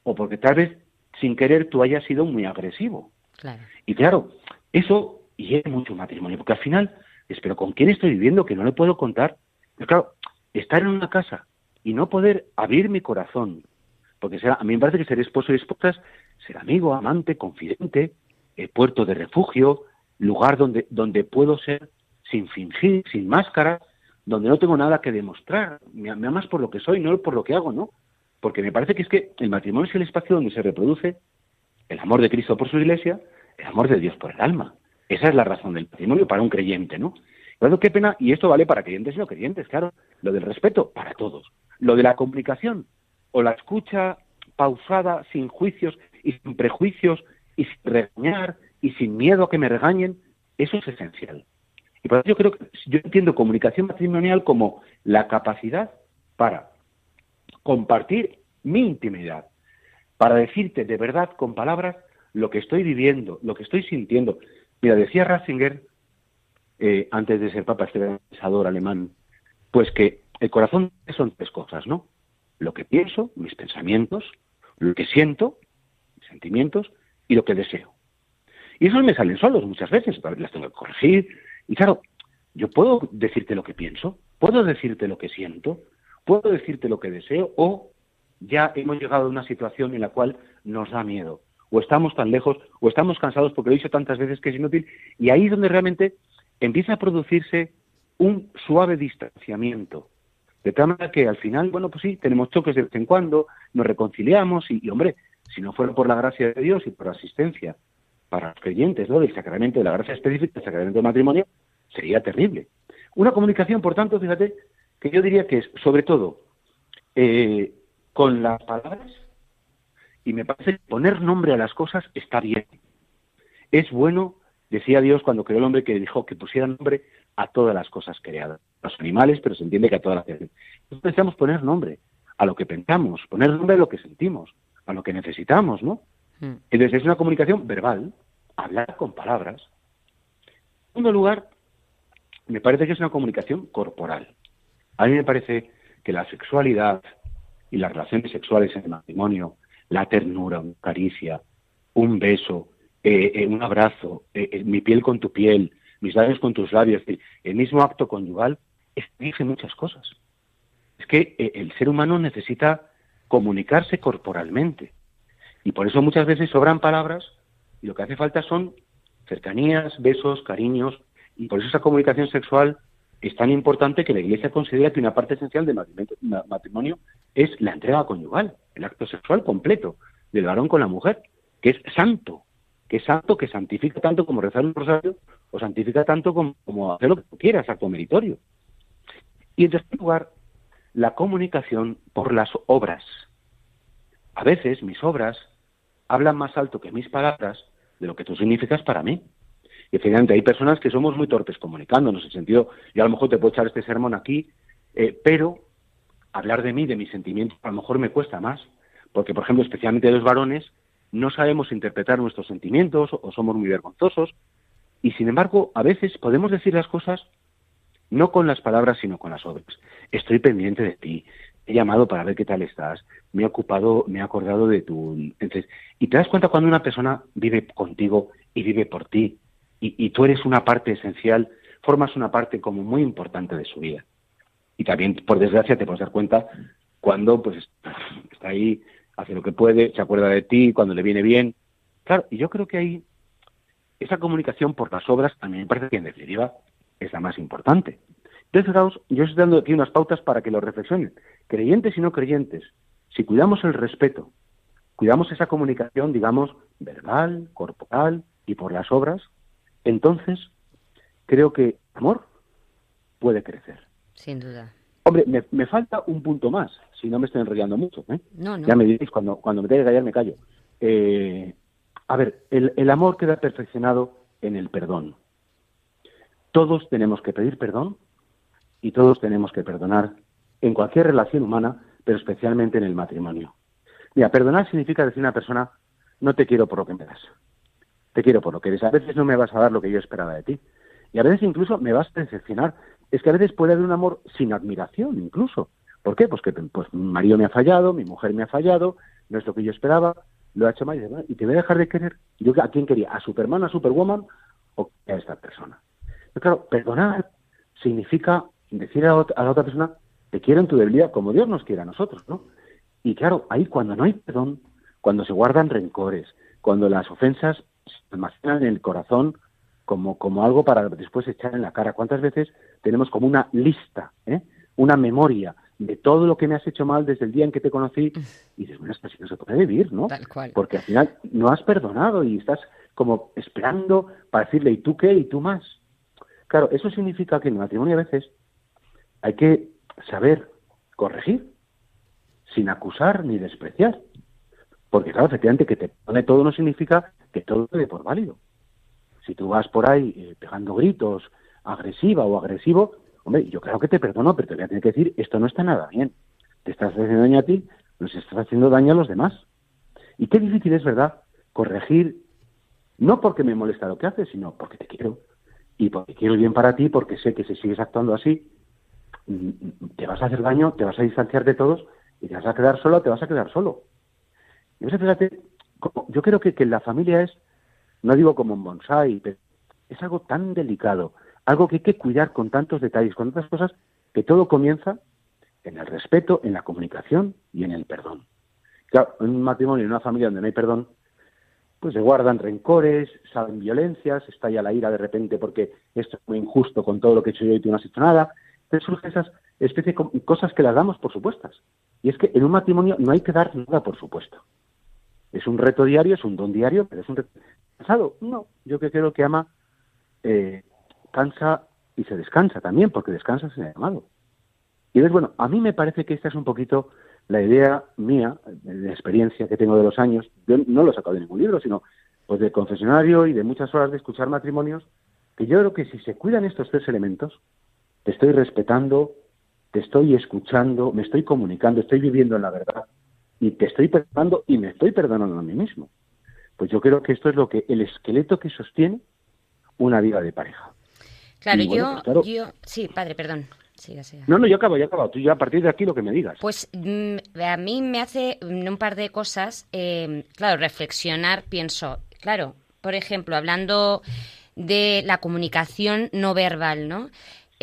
o porque tal vez sin querer tú hayas sido muy agresivo. Claro. Y claro, eso hiere mucho un matrimonio, porque al final, es, pero ¿con quién estoy viviendo que no le puedo contar? Pero claro, estar en una casa y no poder abrir mi corazón, porque será, a mí me parece que ser esposo y esposa es ser amigo, amante, confidente, eh, puerto de refugio, lugar donde, donde puedo ser sin fingir, sin máscara, donde no tengo nada que demostrar. Me, amas por lo que soy, no por lo que hago, ¿no? Porque me parece que es que el matrimonio es el espacio donde se reproduce el amor de Cristo por su iglesia, el amor de Dios por el alma. Esa es la razón del matrimonio para un creyente, ¿no? Claro, qué pena, y esto vale para creyentes y no creyentes, claro. Lo del respeto, para todos. Lo de la comunicación, o la escucha pausada, sin juicios y sin prejuicios, y sin regañar, y sin miedo a que me regañen, eso es esencial. Y eso yo creo que yo entiendo comunicación matrimonial como la capacidad para compartir mi intimidad, para decirte de verdad con palabras lo que estoy viviendo, lo que estoy sintiendo. Mira, decía Ratzinger, eh, antes de ser papa, este pensador alemán, pues que el corazón son tres cosas, ¿no? Lo que pienso, mis pensamientos, lo que siento, mis sentimientos, y lo que deseo. Y esos me salen solos muchas veces las tengo que corregir. Y claro, yo puedo decirte lo que pienso, puedo decirte lo que siento, puedo decirte lo que deseo, o ya hemos llegado a una situación en la cual nos da miedo, o estamos tan lejos, o estamos cansados porque lo he dicho tantas veces que es inútil, y ahí es donde realmente empieza a producirse un suave distanciamiento. De tal manera que al final, bueno, pues sí, tenemos choques de vez en cuando, nos reconciliamos y, hombre, si no fuera por la gracia de Dios y por la asistencia para los creyentes, ¿no? Del sacramento de la gracia específica, del sacramento del matrimonio, sería terrible. Una comunicación, por tanto, fíjate, que yo diría que es, sobre todo, eh, con las palabras, y me parece que poner nombre a las cosas está bien. Es bueno, decía Dios cuando creó el hombre, que dijo que pusiera nombre a todas las cosas creadas, a los animales, pero se entiende que a todas las creaciones. Entonces necesitamos poner nombre a lo que pensamos, poner nombre a lo que sentimos, a lo que necesitamos, ¿no? Mm. Entonces es una comunicación verbal, hablar con palabras. En segundo lugar, me parece que es una comunicación corporal. A mí me parece que la sexualidad y las relaciones sexuales en el matrimonio, la ternura, una caricia, un beso, eh, eh, un abrazo, eh, mi piel con tu piel, mis labios con tus labios, el mismo acto conyugal, exige muchas cosas. Es que el ser humano necesita comunicarse corporalmente. Y por eso muchas veces sobran palabras y lo que hace falta son cercanías, besos, cariños. Y por eso esa comunicación sexual es tan importante que la Iglesia considera que una parte esencial del matrimonio- ma- matrimonio es la entrega conyugal, el acto sexual completo del varón con la mujer, que es santo, que es santo, que santifica tanto como rezar un rosario o santifica tanto como hacer lo que tú quieras, acto meritorio. Y en tercer lugar, la comunicación por las obras. A veces mis obras hablan más alto que mis palabras de lo que tú significas para mí. Y efectivamente hay personas que somos muy torpes comunicándonos, en el sentido, yo a lo mejor te puedo echar este sermón aquí, eh, pero hablar de mí, de mis sentimientos, a lo mejor me cuesta más, porque por ejemplo, especialmente los varones, no sabemos interpretar nuestros sentimientos o somos muy vergonzosos, y sin embargo, a veces podemos decir las cosas no con las palabras, sino con las obras. Estoy pendiente de ti, he llamado para ver qué tal estás, me he ocupado, me he acordado de tu... Entonces, y te das cuenta cuando una persona vive contigo y vive por ti, y, tú eres una parte esencial, formas una parte como muy importante de su vida. Y también, por desgracia, te puedes dar cuenta cuando pues está ahí, hace lo que puede, se acuerda de ti, cuando le viene bien. Claro, y yo creo que ahí esa comunicación por las obras a mí me parece que en definitiva es la más importante. Entonces, yo estoy dando aquí unas pautas para que lo reflexionen. Creyentes y no creyentes, si cuidamos el respeto, cuidamos esa comunicación, digamos, verbal, corporal y por las obras, entonces creo que amor puede crecer. Sin duda. Hombre, me, falta un punto más, si no me estoy enrollando mucho. ¿eh? No, no. Ya me diréis, cuando, cuando me tenga que callar, me callo. Eh, a ver, el, el amor queda perfeccionado en el perdón. Todos tenemos que pedir perdón y todos tenemos que perdonar en cualquier relación humana, pero especialmente en el matrimonio. Mira, perdonar significa decir a una persona, no te quiero por lo que me das, te quiero por lo que eres. A veces no me vas a dar lo que yo esperaba de ti. Y a veces incluso me vas a decepcionar. Es que a veces puede haber un amor sin admiración, incluso. ¿Por qué? Pues que pues, mi marido me ha fallado, mi mujer me ha fallado, no es lo que yo esperaba, lo ha hecho mal y te voy a dejar de querer. ¿Yo a quién quería? ¿A Superman, a Superwoman o a esta persona? Pero claro, perdonar significa decir a, la otra persona, te quiero en tu debilidad, como Dios nos quiere a nosotros, ¿no? Y claro, ahí cuando no hay perdón, cuando se guardan rencores, cuando las ofensas se almacenan en el corazón como, como algo para después echar en la cara. ¿Cuántas veces tenemos como una lista, ¿eh? una memoria de todo lo que me has hecho mal desde el día en que te conocí? Y dices, bueno, esto sí no se puede vivir, ¿no? Tal cual. Porque al final no has perdonado y estás como esperando para decirle, ¿y tú qué? ¿Y tú más? Claro, eso significa que en el matrimonio a veces hay que saber corregir sin acusar ni despreciar. Porque claro, efectivamente que te pone todo no significa que todo te por válido. Si tú vas por ahí eh, pegando gritos, agresiva o agresivo, hombre, yo creo que te perdono, pero te voy a tener que decir, esto no está nada bien. Te estás haciendo daño a ti, nos estás haciendo daño a los demás. Y qué difícil es, ¿verdad? Corregir, no porque me molesta lo que haces, sino porque te quiero. Y porque quiero el bien para ti, porque sé que si sigues actuando así, te vas a hacer daño, te vas a distanciar de todos y te vas a quedar solo, te vas a quedar solo. Y fíjate, yo creo que, que la familia es, no digo como un bonsai, pero es algo tan delicado, algo que hay que cuidar con tantos detalles, con tantas cosas, que todo comienza en el respeto, en la comunicación y en el perdón. Claro, en un matrimonio, en una familia donde no hay perdón, pues se guardan rencores, saben violencias, estalla la ira de repente porque esto es muy injusto con todo lo que he hecho yo y tú no has hecho nada, surgen esas especies de cosas que las damos por supuestas. Y es que en un matrimonio no hay que dar nada por supuesto. Es un reto diario, es un don diario, pero es un reto. ¿Cansado? No. Yo que creo que ama, eh, cansa y se descansa también, porque descansa en el amado. Y ves, bueno, a mí me parece que esta es un poquito la idea mía, de experiencia que tengo de los años. Yo no lo he sacado de ningún libro, sino pues de confesionario y de muchas horas de escuchar matrimonios, que yo creo que si se cuidan estos tres elementos, te estoy respetando, te estoy escuchando, me estoy comunicando, estoy viviendo en la verdad y te estoy perdonando y me estoy perdonando a mí mismo. Pues yo creo que esto es lo que el esqueleto que sostiene una vida de pareja. Claro, yo, pues yo, sí, padre, perdón. No, no, yo acabo, yo acabo. Tú ya a partir de aquí lo que me digas. Pues mm, a mí me hace un par de cosas, eh, claro, reflexionar, pienso, claro, por ejemplo, hablando de la comunicación no verbal, ¿no?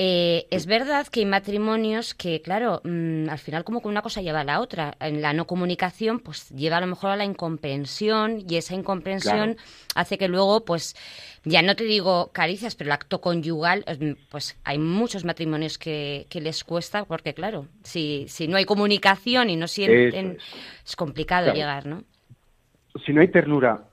Eh, es verdad que hay matrimonios que, claro, mm, al final como que una cosa lleva a la otra. En la no comunicación, pues lleva a lo mejor a la incomprensión y esa incomprensión hace que luego, pues, ya no te digo caricias, pero el acto conyugal, pues hay muchos matrimonios que, les cuesta porque, claro, si, si no hay comunicación y no sienten, es. complicado llegar, ¿no? Si no hay ternura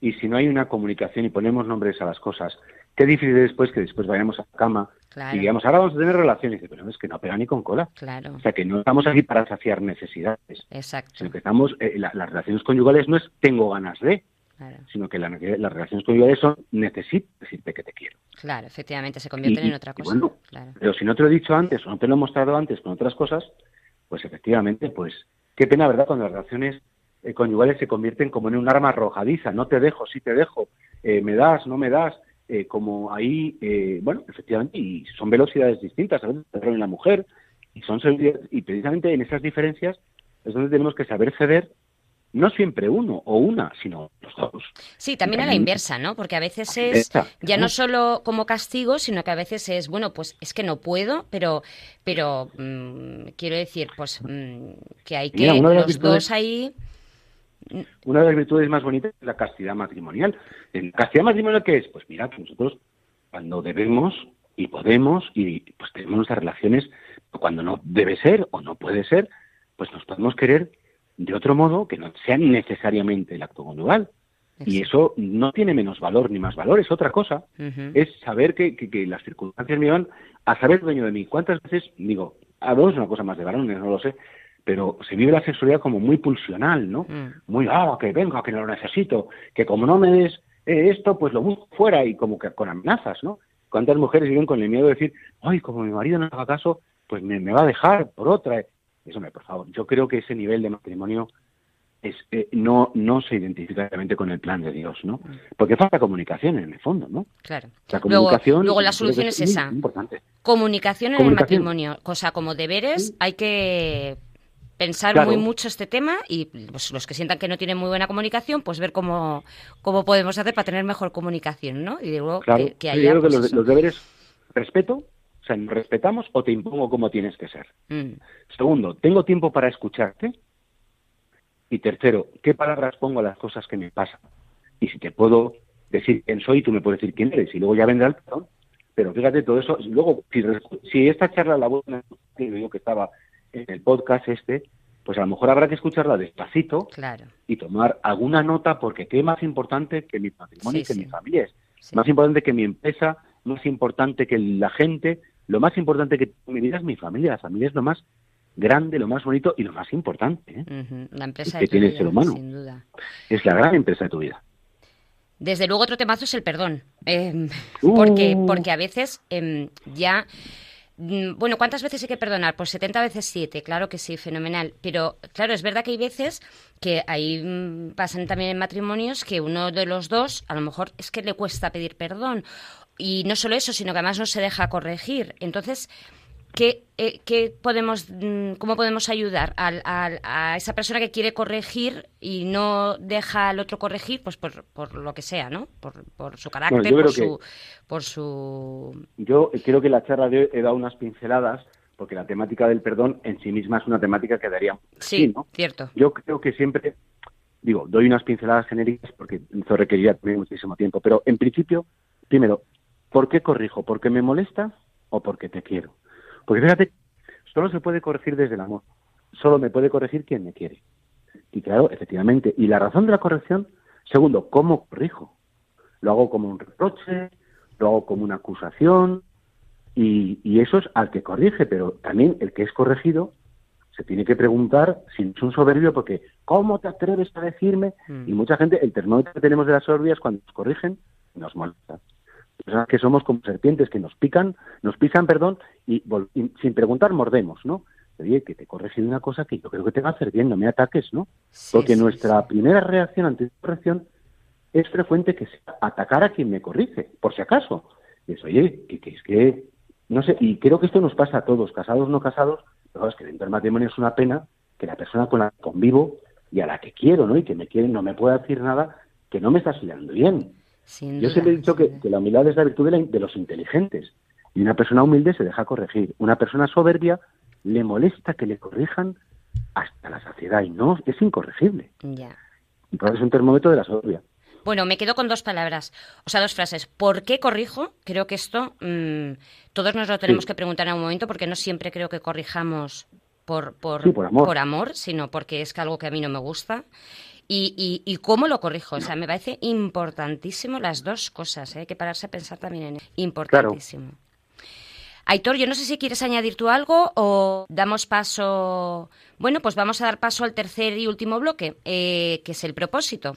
y si no hay una comunicación y ponemos nombres a las cosas, qué difícil es después que después vayamos a cama Claro. Y digamos, ahora vamos a tener relaciones. Y pero es que no pega ni con cola. Claro, O sea, que no estamos aquí para saciar necesidades. exacto. Sino que estamos, eh, la- las relaciones conyugales no es tengo ganas de, Claro, sino que la- las relaciones conyugales son necesito decirte que te quiero. claro, efectivamente, se convierten Y- en otra cosa. bueno, claro. Pero si no te lo he dicho antes o no te lo he mostrado antes con otras cosas, pues efectivamente, pues qué pena, ¿verdad? Cuando las relaciones eh, conyugales se convierten como en un arma arrojadiza, no te dejo, sí te dejo, eh, me das, no me das, eh, como ahí, eh, bueno, efectivamente, y son velocidades distintas, a veces y la mujer, y son y precisamente en esas diferencias es donde tenemos que saber ceder, no siempre uno o una, sino los dos. Sí, también a la inversa, ¿no? Porque a veces es ya ¿no? solo como castigo, sino que a veces es, bueno, pues es que no puedo, pero, pero mm, quiero decir, pues mm, que hay que Mira, los virtudes- dos ahí. Una de las virtudes más bonitas es la castidad matrimonial. ¿La castidad matrimonial qué es? Pues mira, nosotros cuando debemos y podemos y pues tenemos nuestras relaciones, cuando no debe ser o no puede ser, pues nos podemos querer de otro modo que no sea necesariamente el acto conyugal. Y eso no tiene menos valor ni más valor, es otra cosa. Es saber que, que- que las circunstancias me van a saber dueño de mí. ¿Cuántas veces, digo, a dos una cosa más de varones, no lo sé, pero se vive la sexualidad como muy pulsional, ¿no? Mm. muy, ah, que venga, que no lo necesito, que como no me des eh, esto, pues lo busco fuera y como que con amenazas, ¿no? ¿Cuántas mujeres viven con el miedo de decir, ay, como mi marido no haga caso, pues me, me va a dejar por otra? Eso, hombre, por favor, yo creo que ese nivel de matrimonio es, eh, no, no se identifica realmente con el plan de Dios, ¿no? Porque falta comunicación en el fondo, ¿no? Claro. La comunicación luego la solución es esa. importante. Comunicación en Comunicación. el matrimonio, cosa como deberes, hay que pensar Claro. muy mucho este tema y pues, los que sientan que no tienen muy buena comunicación, pues ver cómo, cómo podemos hacer para tener mejor comunicación, ¿no? Y luego Claro, que, que yo haya, creo que pues, los, los deberes, respeto, o sea, respetamos o te impongo cómo tienes que ser. Mm, Segundo, tengo tiempo para escucharte. Y tercero, ¿qué palabras pongo a las cosas que me pasan? Y si te puedo decir quién soy, tú me puedes decir quién eres. Y luego ya vendrá el perdón. Pero fíjate, todo eso. Luego, si, si esta charla la buena, digo yo que estaba en el podcast este, pues a lo mejor habrá que escucharla despacito claro. y tomar alguna nota, porque ¿qué más importante que mi patrimonio Sí, y que sí. mi familia es? Sí. Más importante que mi empresa, más importante que la gente, lo más importante que mi vida es mi familia. La familia es lo más grande, lo más bonito y lo más importante. ¿eh? La empresa que de tu tiene el vida, ser humano. sin duda. Es la gran empresa de tu vida. Desde luego otro temazo es el perdón, eh, Uh. porque, porque a veces em, ya... mm, Bueno, ¿cuántas veces hay que perdonar? Pues 70 veces 7, claro que sí, fenomenal. Pero claro, es verdad que hay veces que ahí mm, pasan también en matrimonios que uno de los dos a lo mejor es que le cuesta pedir perdón. Y no solo eso, sino que además no se deja corregir. Entonces, ¿qué, eh, qué podemos, mm, ¿cómo podemos ayudar al- a esa persona que quiere corregir y no deja al otro corregir? Pues por, por lo que sea, ¿no? Por, por su carácter, por, su, por su... Yo creo que la charla de hoy he dado unas pinceladas, porque la temática del perdón en sí misma es una temática que daría Sí, ¿no? cierto. Yo creo que siempre, digo, doy unas pinceladas genéricas porque eso requeriría también muchísimo tiempo, pero en principio, primero, ¿por qué corrijo? ¿Porque me molesta o porque te quiero? Porque fíjate, solo se puede corregir desde el amor. Solo me puede corregir quien me quiere. Y claro, efectivamente. Y la razón de la corrección, segundo, ¿cómo corrijo? Lo hago como un reproche, lo hago como una acusación, y, y eso es al que corrige, pero también el que es corregido se tiene que preguntar si es un soberbio porque ¿cómo te atreves a decirme? Mm. Y mucha gente, el termómetro que tenemos de la soberbia es cuando nos corrigen, nos molesta. Personas que somos como serpientes que nos pican, nos pisan, perdón, y, sin preguntar mordemos, ¿no? Oye, que te corregí de una cosa que yo creo que te va a hacer bien, no me ataques, ¿no? Sí, Porque sí, nuestra sí. primera reacción ante esa corrección es frecuente que sea atacar a quien me corrige, por si acaso. Y es, oye, que, que es que, no sé, y creo que esto nos pasa a todos, casados, no casados, pero es que dentro del matrimonio es una pena que la persona con la que convivo y a la que quiero, ¿no? Y que me quiere, no me pueda decir nada que no me está saliendo bien. Sin Yo duda, siempre he dicho que, la humildad es la virtud de, la- de los inteligentes. Y una persona humilde se deja corregir. Una persona soberbia le molesta que le corrijan hasta la saciedad y no, es incorregible. Ya. Por eso es un termómetro de la soberbia. Bueno, me quedo con dos palabras, o sea, dos frases. ¿Por qué corrijo? Creo que esto mm, todos nos lo tenemos Sí. que preguntar en un momento porque no siempre creo que corrijamos por, por, Sí, por amor. sino porque es que algo que a mí no me gusta. Y, y, y cómo lo corrijo. O sea, me parece importantísimo las dos cosas. ¿eh? Hay que pararse a pensar también en Importantísimo. Aitor, yo no sé si quieres añadir tú algo o damos paso. Bueno, pues vamos a dar paso al tercer y último bloque, eh, que es el propósito.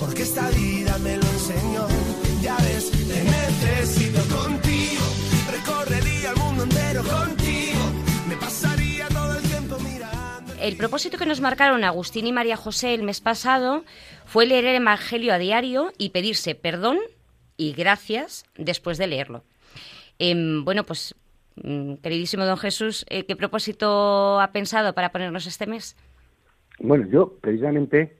Porque esta vida me lo enseñó. Ya ves, te necesito contigo. Recorrería el mundo entero contigo. Me pasaría todo el tiempo mirando. El propósito que nos marcaron Agustín y María José el mes pasado fue leer el Evangelio a diario y pedirse perdón y gracias después de leerlo. Em, bueno, pues, mm, queridísimo don Jesús, eh, ¿qué propósito ha pensado para ponernos este mes? Bueno, yo precisamente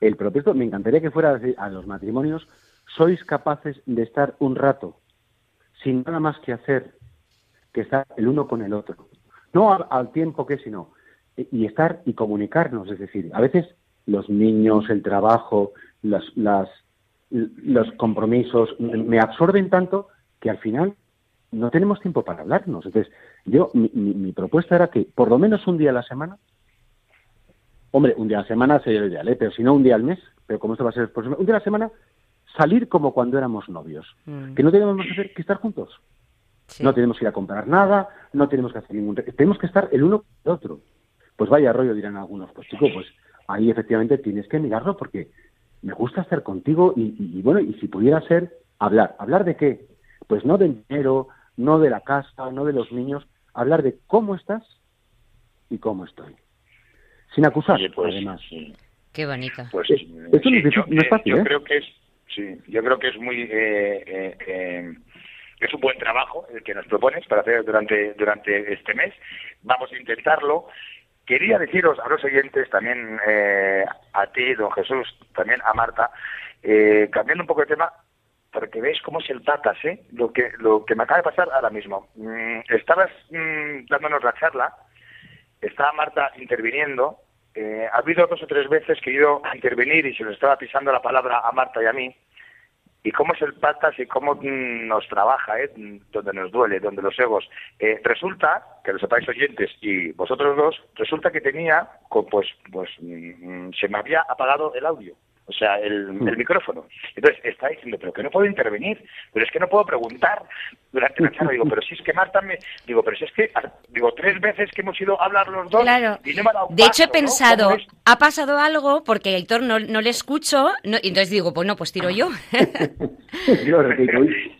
el propósito, me encantaría que fuera a los matrimonios, sois capaces de estar un rato sin nada más que hacer que estar el uno con el otro. No al, al tiempo que, sino, y, estar y comunicarnos. Es decir, a veces los niños, el trabajo, las, las, los compromisos me absorben tanto que al final no tenemos tiempo para hablarnos. Entonces, yo, mi- mi propuesta era que por lo menos un día a la semana Hombre, un día a la semana sería lo ideal, ¿eh? pero si no un día al mes, pero como esto va a ser el próximo, un día a la semana, salir como cuando éramos novios, Mm. que no tenemos más que hacer que estar juntos. Sí. No tenemos que ir a comprar nada, no tenemos que hacer ningún... Tenemos que estar el uno con el otro. Pues vaya rollo, dirán algunos. Pues chico, pues ahí efectivamente tienes que mirarlo porque me gusta estar contigo y, y- y bueno, y si pudiera ser, hablar. ¿Hablar de qué? Pues no del dinero, no de la casa, no de los niños, hablar de cómo estás y cómo estoy. Sin acusar, Oye, pues, además. sí. Qué bonito. Pues Eh, sí, esto no es yo, no es eh, fácil, yo ¿eh? creo que es, sí, yo creo que es muy, eh, eh, eh, es un buen trabajo el que nos propones para hacer durante durante este mes. Vamos a intentarlo. Quería deciros a los oyentes, también eh, a ti, don Jesús, también a Marta, eh, cambiando un poco de tema, para que veáis cómo es el patas, ¿eh? Lo que, lo que me acaba de pasar ahora mismo. Mm, estabas mm, dándonos la charla, estaba Marta interviniendo. eh, ha habido dos o tres veces que he ido a intervenir y se nos estaba pisando la palabra a Marta y a mí. Y cómo es el patas y cómo mm, nos trabaja, ¿eh? Donde nos duele, donde los egos. Eh, resulta, que lo sepáis oyentes y vosotros dos, resulta que tenía, pues, pues mm, se me había apagado el audio. O sea, el, el micrófono. Entonces está diciendo, pero que no puedo intervenir, pero es que no puedo preguntar durante la charla. Digo, pero si es que Marta me. Digo, pero si es que. Digo, tres veces que hemos ido a hablar los dos. Claro. Y no me ha dado De hecho, he paso, ¿no? pensado, ha pasado algo porque Héctor no, no le escucho, no- y entonces digo, pues no, pues tiro yo. Yo repito, uy,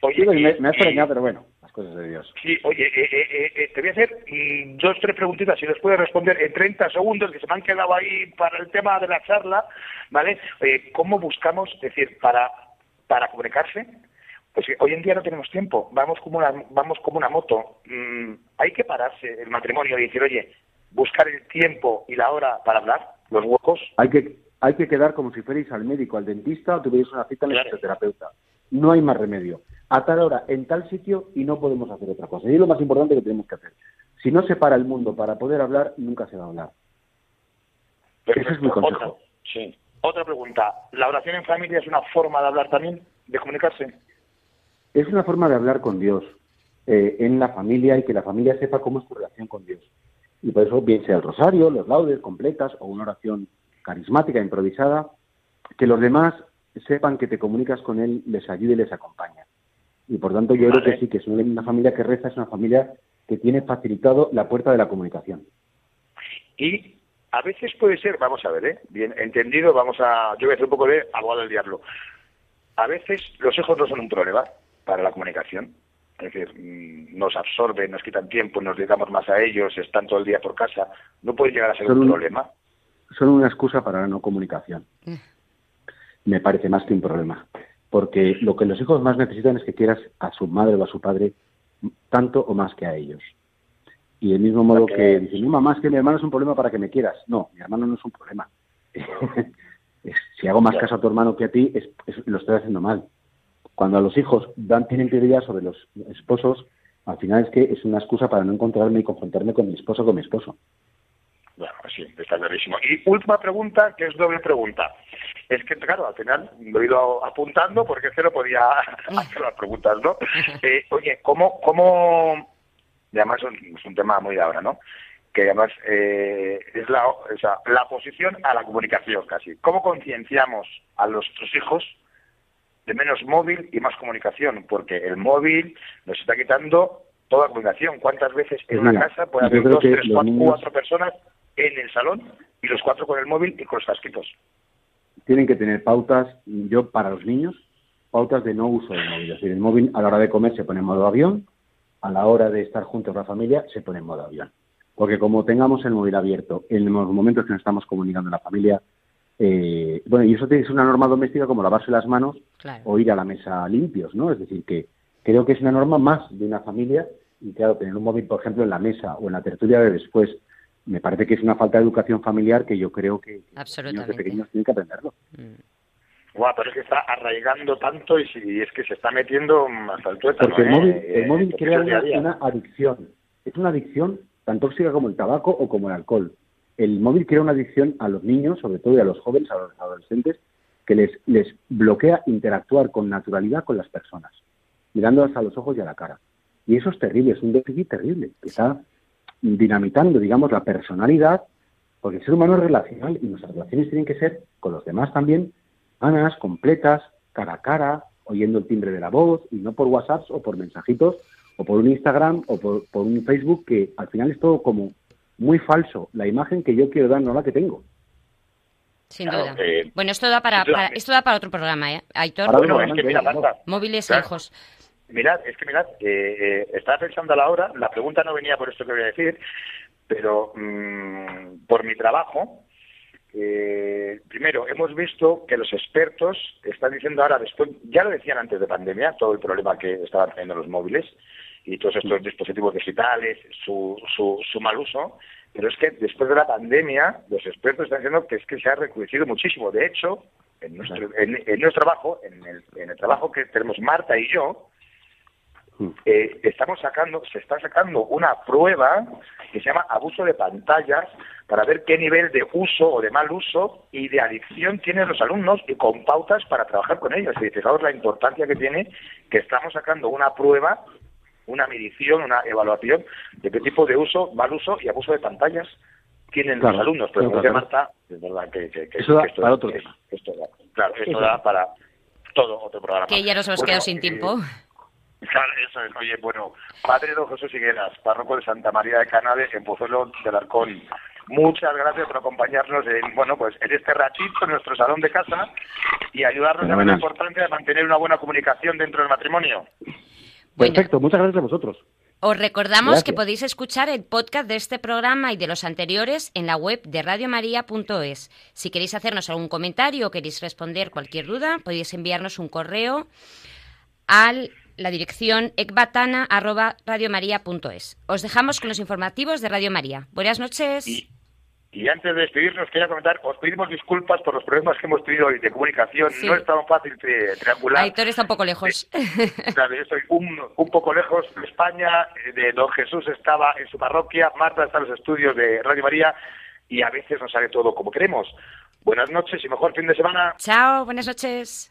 Oye, me, y- me ha extrañado, pero bueno, las cosas de Dios. Sí, oye, eh, eh, eh, eh, te voy a hacer mm, dos, tres preguntitas, si los puedes responder en 30 segundos, que se me han quedado ahí para el tema de la charla, ¿vale? Eh, ¿Cómo buscamos, es decir, para, para comunicarse? Pues que hoy en día no tenemos tiempo, vamos como una, vamos como una moto. Mm, hay que pararse el matrimonio y decir, oye, buscar el tiempo y la hora para hablar, los huecos. Hay que, hay que quedar como si fuerais al médico, al dentista o tuvierais una cita en el fisioterapeuta. No hay más remedio. A tal hora, en tal sitio y no podemos hacer otra cosa. Y es lo más importante que tenemos que hacer. Si no se para el mundo para poder hablar, nunca se va a hablar. Ese es mi consejo. Otra, sí. Otra pregunta, ¿la oración en familia es una forma de hablar también, de comunicarse? Es una forma de hablar con Dios eh, en la familia y que la familia sepa cómo es tu relación con Dios. Y por eso, bien sea el rosario, los laudes completas o una oración carismática, improvisada, que los demás sepan que te comunicas con Él, les ayude y les acompaña. Y por tanto, yo creo que sí, que es una, una familia que reza, es una familia que tiene facilitado la puerta de la comunicación. Y a veces puede ser, vamos a ver, ¿eh? bien entendido, vamos a, yo voy a hacer un poco de abogado del diablo. A veces los hijos no son un problema para la comunicación. Es decir, mm, nos absorben, nos quitan tiempo, nos dedicamos más a ellos, están todo el día por casa. No puede llegar a ser Son un problema. Son una excusa para la no comunicación. Me parece más que un problema. Porque lo que los hijos más necesitan es que quieras a su madre o a su padre tanto o más que a ellos. Y del mismo modo que dicen, no, mamá, es que mi hermano es un problema para que me quieras. No, mi hermano no es un problema. es- si hago más caso a tu hermano que a ti, es- es- lo estoy haciendo mal. Cuando a los hijos dan tienen prioridad sobre los esposos, al final es que es una excusa para no encontrarme y confrontarme con mi esposo o con mi esposo. Bueno, sí, está clarísimo. Y última pregunta, que es doble pregunta. Es que, claro, al final lo he ido apuntando porque que no podía hacer las preguntas, ¿no? Eh, oye, ¿cómo, cómo, y además es un, es un tema muy de ahora, ¿no? Que además eh, es la, o sea, la oposición a la comunicación casi. ¿Cómo concienciamos a nuestros hijos de menos móvil y más comunicación? Porque el móvil nos está quitando toda comunicación. ¿Cuántas veces en una casa puede haber dos, tres, cuatro, niños- cuatro personas en el salón y los cuatro con el móvil y con los casquitos? Tienen que tener pautas, yo para los niños, pautas de no uso del móvil. Es decir, el móvil a la hora de comer se pone en modo avión, a la hora de estar juntos la familia se pone en modo avión. Porque como tengamos el móvil abierto en los momentos que nos estamos comunicando en la familia, eh, bueno, y eso es una norma doméstica como lavarse las manos Claro. o ir a la mesa limpios, ¿no? Es decir, que creo que es una norma más de una familia y claro, tener un móvil, por ejemplo, en la mesa o en la tertulia de después, me parece que es una falta de educación familiar que yo creo que, los niños de pequeños tienen que aprenderlo. Mm. Guau, pero es que está arraigando tanto y, si- y es que se está metiendo mm, hasta el tuétano, Porque el ¿eh? móvil, Eh, el móvil porque crea una adicción. Es una adicción tan tóxica como el tabaco o como el alcohol. El móvil crea una adicción a los niños, sobre todo y a los jóvenes, a los adolescentes, que les, bloquea interactuar con naturalidad con las personas, mirándolas a los ojos y a la cara. Y eso es terrible, es un déficit terrible, que está dinamitando, digamos, la personalidad, porque el ser humano es relacional y nuestras relaciones tienen que ser con los demás también sanas, completas, cara a cara, oyendo el timbre de la voz y no por WhatsApp o por mensajitos o por un Instagram o por, por un Facebook que al final es todo como muy falso. La imagen que yo quiero dar no la que tengo. Sin Claro, duda. eh, bueno, esto da para, para- esto da para otro programa, ¿eh? Aitor, Bueno, Bueno, es que venga, mira, venga, Marta, móviles Claro. hijos. Mirad, es que mirad, eh, eh, estaba pensando a la hora, la pregunta no venía por esto que voy a decir, pero mm, por mi trabajo, eh, primero, hemos visto que los expertos están diciendo ahora, después, ya lo decían antes de pandemia, todo el problema que estaban teniendo los móviles y todos estos dispositivos digitales, su, su, su mal uso, pero es que después de la pandemia, los expertos están diciendo que es que se ha recrudecido muchísimo. De hecho, en nuestro, en, en nuestro trabajo, en el, en el trabajo que tenemos Marta y yo, eh, estamos sacando, se está sacando una prueba que se llama abuso de pantallas para ver qué nivel de uso o de mal uso y de adicción tienen los alumnos y con pautas para trabajar con ellos. Y fijaos la importancia que tiene que estamos sacando una prueba, una medición, una evaluación de qué tipo de uso, mal uso y abuso de pantallas tienen Claro, los alumnos. Pero claro, como claro. Marta, es verdad que, que- que- Eso da que esto, para otro es- tema. esto da- claro, esto da para todo otro programa. Que ya nos hemos Bueno, quedado sin eh, tiempo. Claro, eso es. Oye, bueno, Padre Don Jesús Higueras, párroco de Santa María de Canales, en Pozuelo del Arcón. Muchas gracias por acompañarnos en, bueno, pues en este ratito en nuestro salón de casa y ayudarnos a ver la importancia de mantener una buena comunicación dentro del matrimonio. Bueno. Perfecto, muchas gracias a vosotros. Os recordamos Gracias. que podéis escuchar el podcast de este programa y de los anteriores en la web de radiomaria.es. Si queréis hacernos algún comentario o queréis responder cualquier duda, podéis enviarnos un correo a la dirección ecbatana@radiomaria.es. Os dejamos con los informativos de Radio María. Buenas noches. Y, y antes de despedirnos, quería comentar, os pedimos disculpas por los problemas que hemos tenido hoy de comunicación. Sí. No es tan fácil tri- triangular. Aitor está un poco lejos. Claro, yo estoy un, un poco lejos de España, eh, de Don Jesús estaba en su parroquia, Marta está en los estudios de Radio María y a veces no sale todo como queremos. Buenas noches y mejor fin de semana. Chao, buenas noches.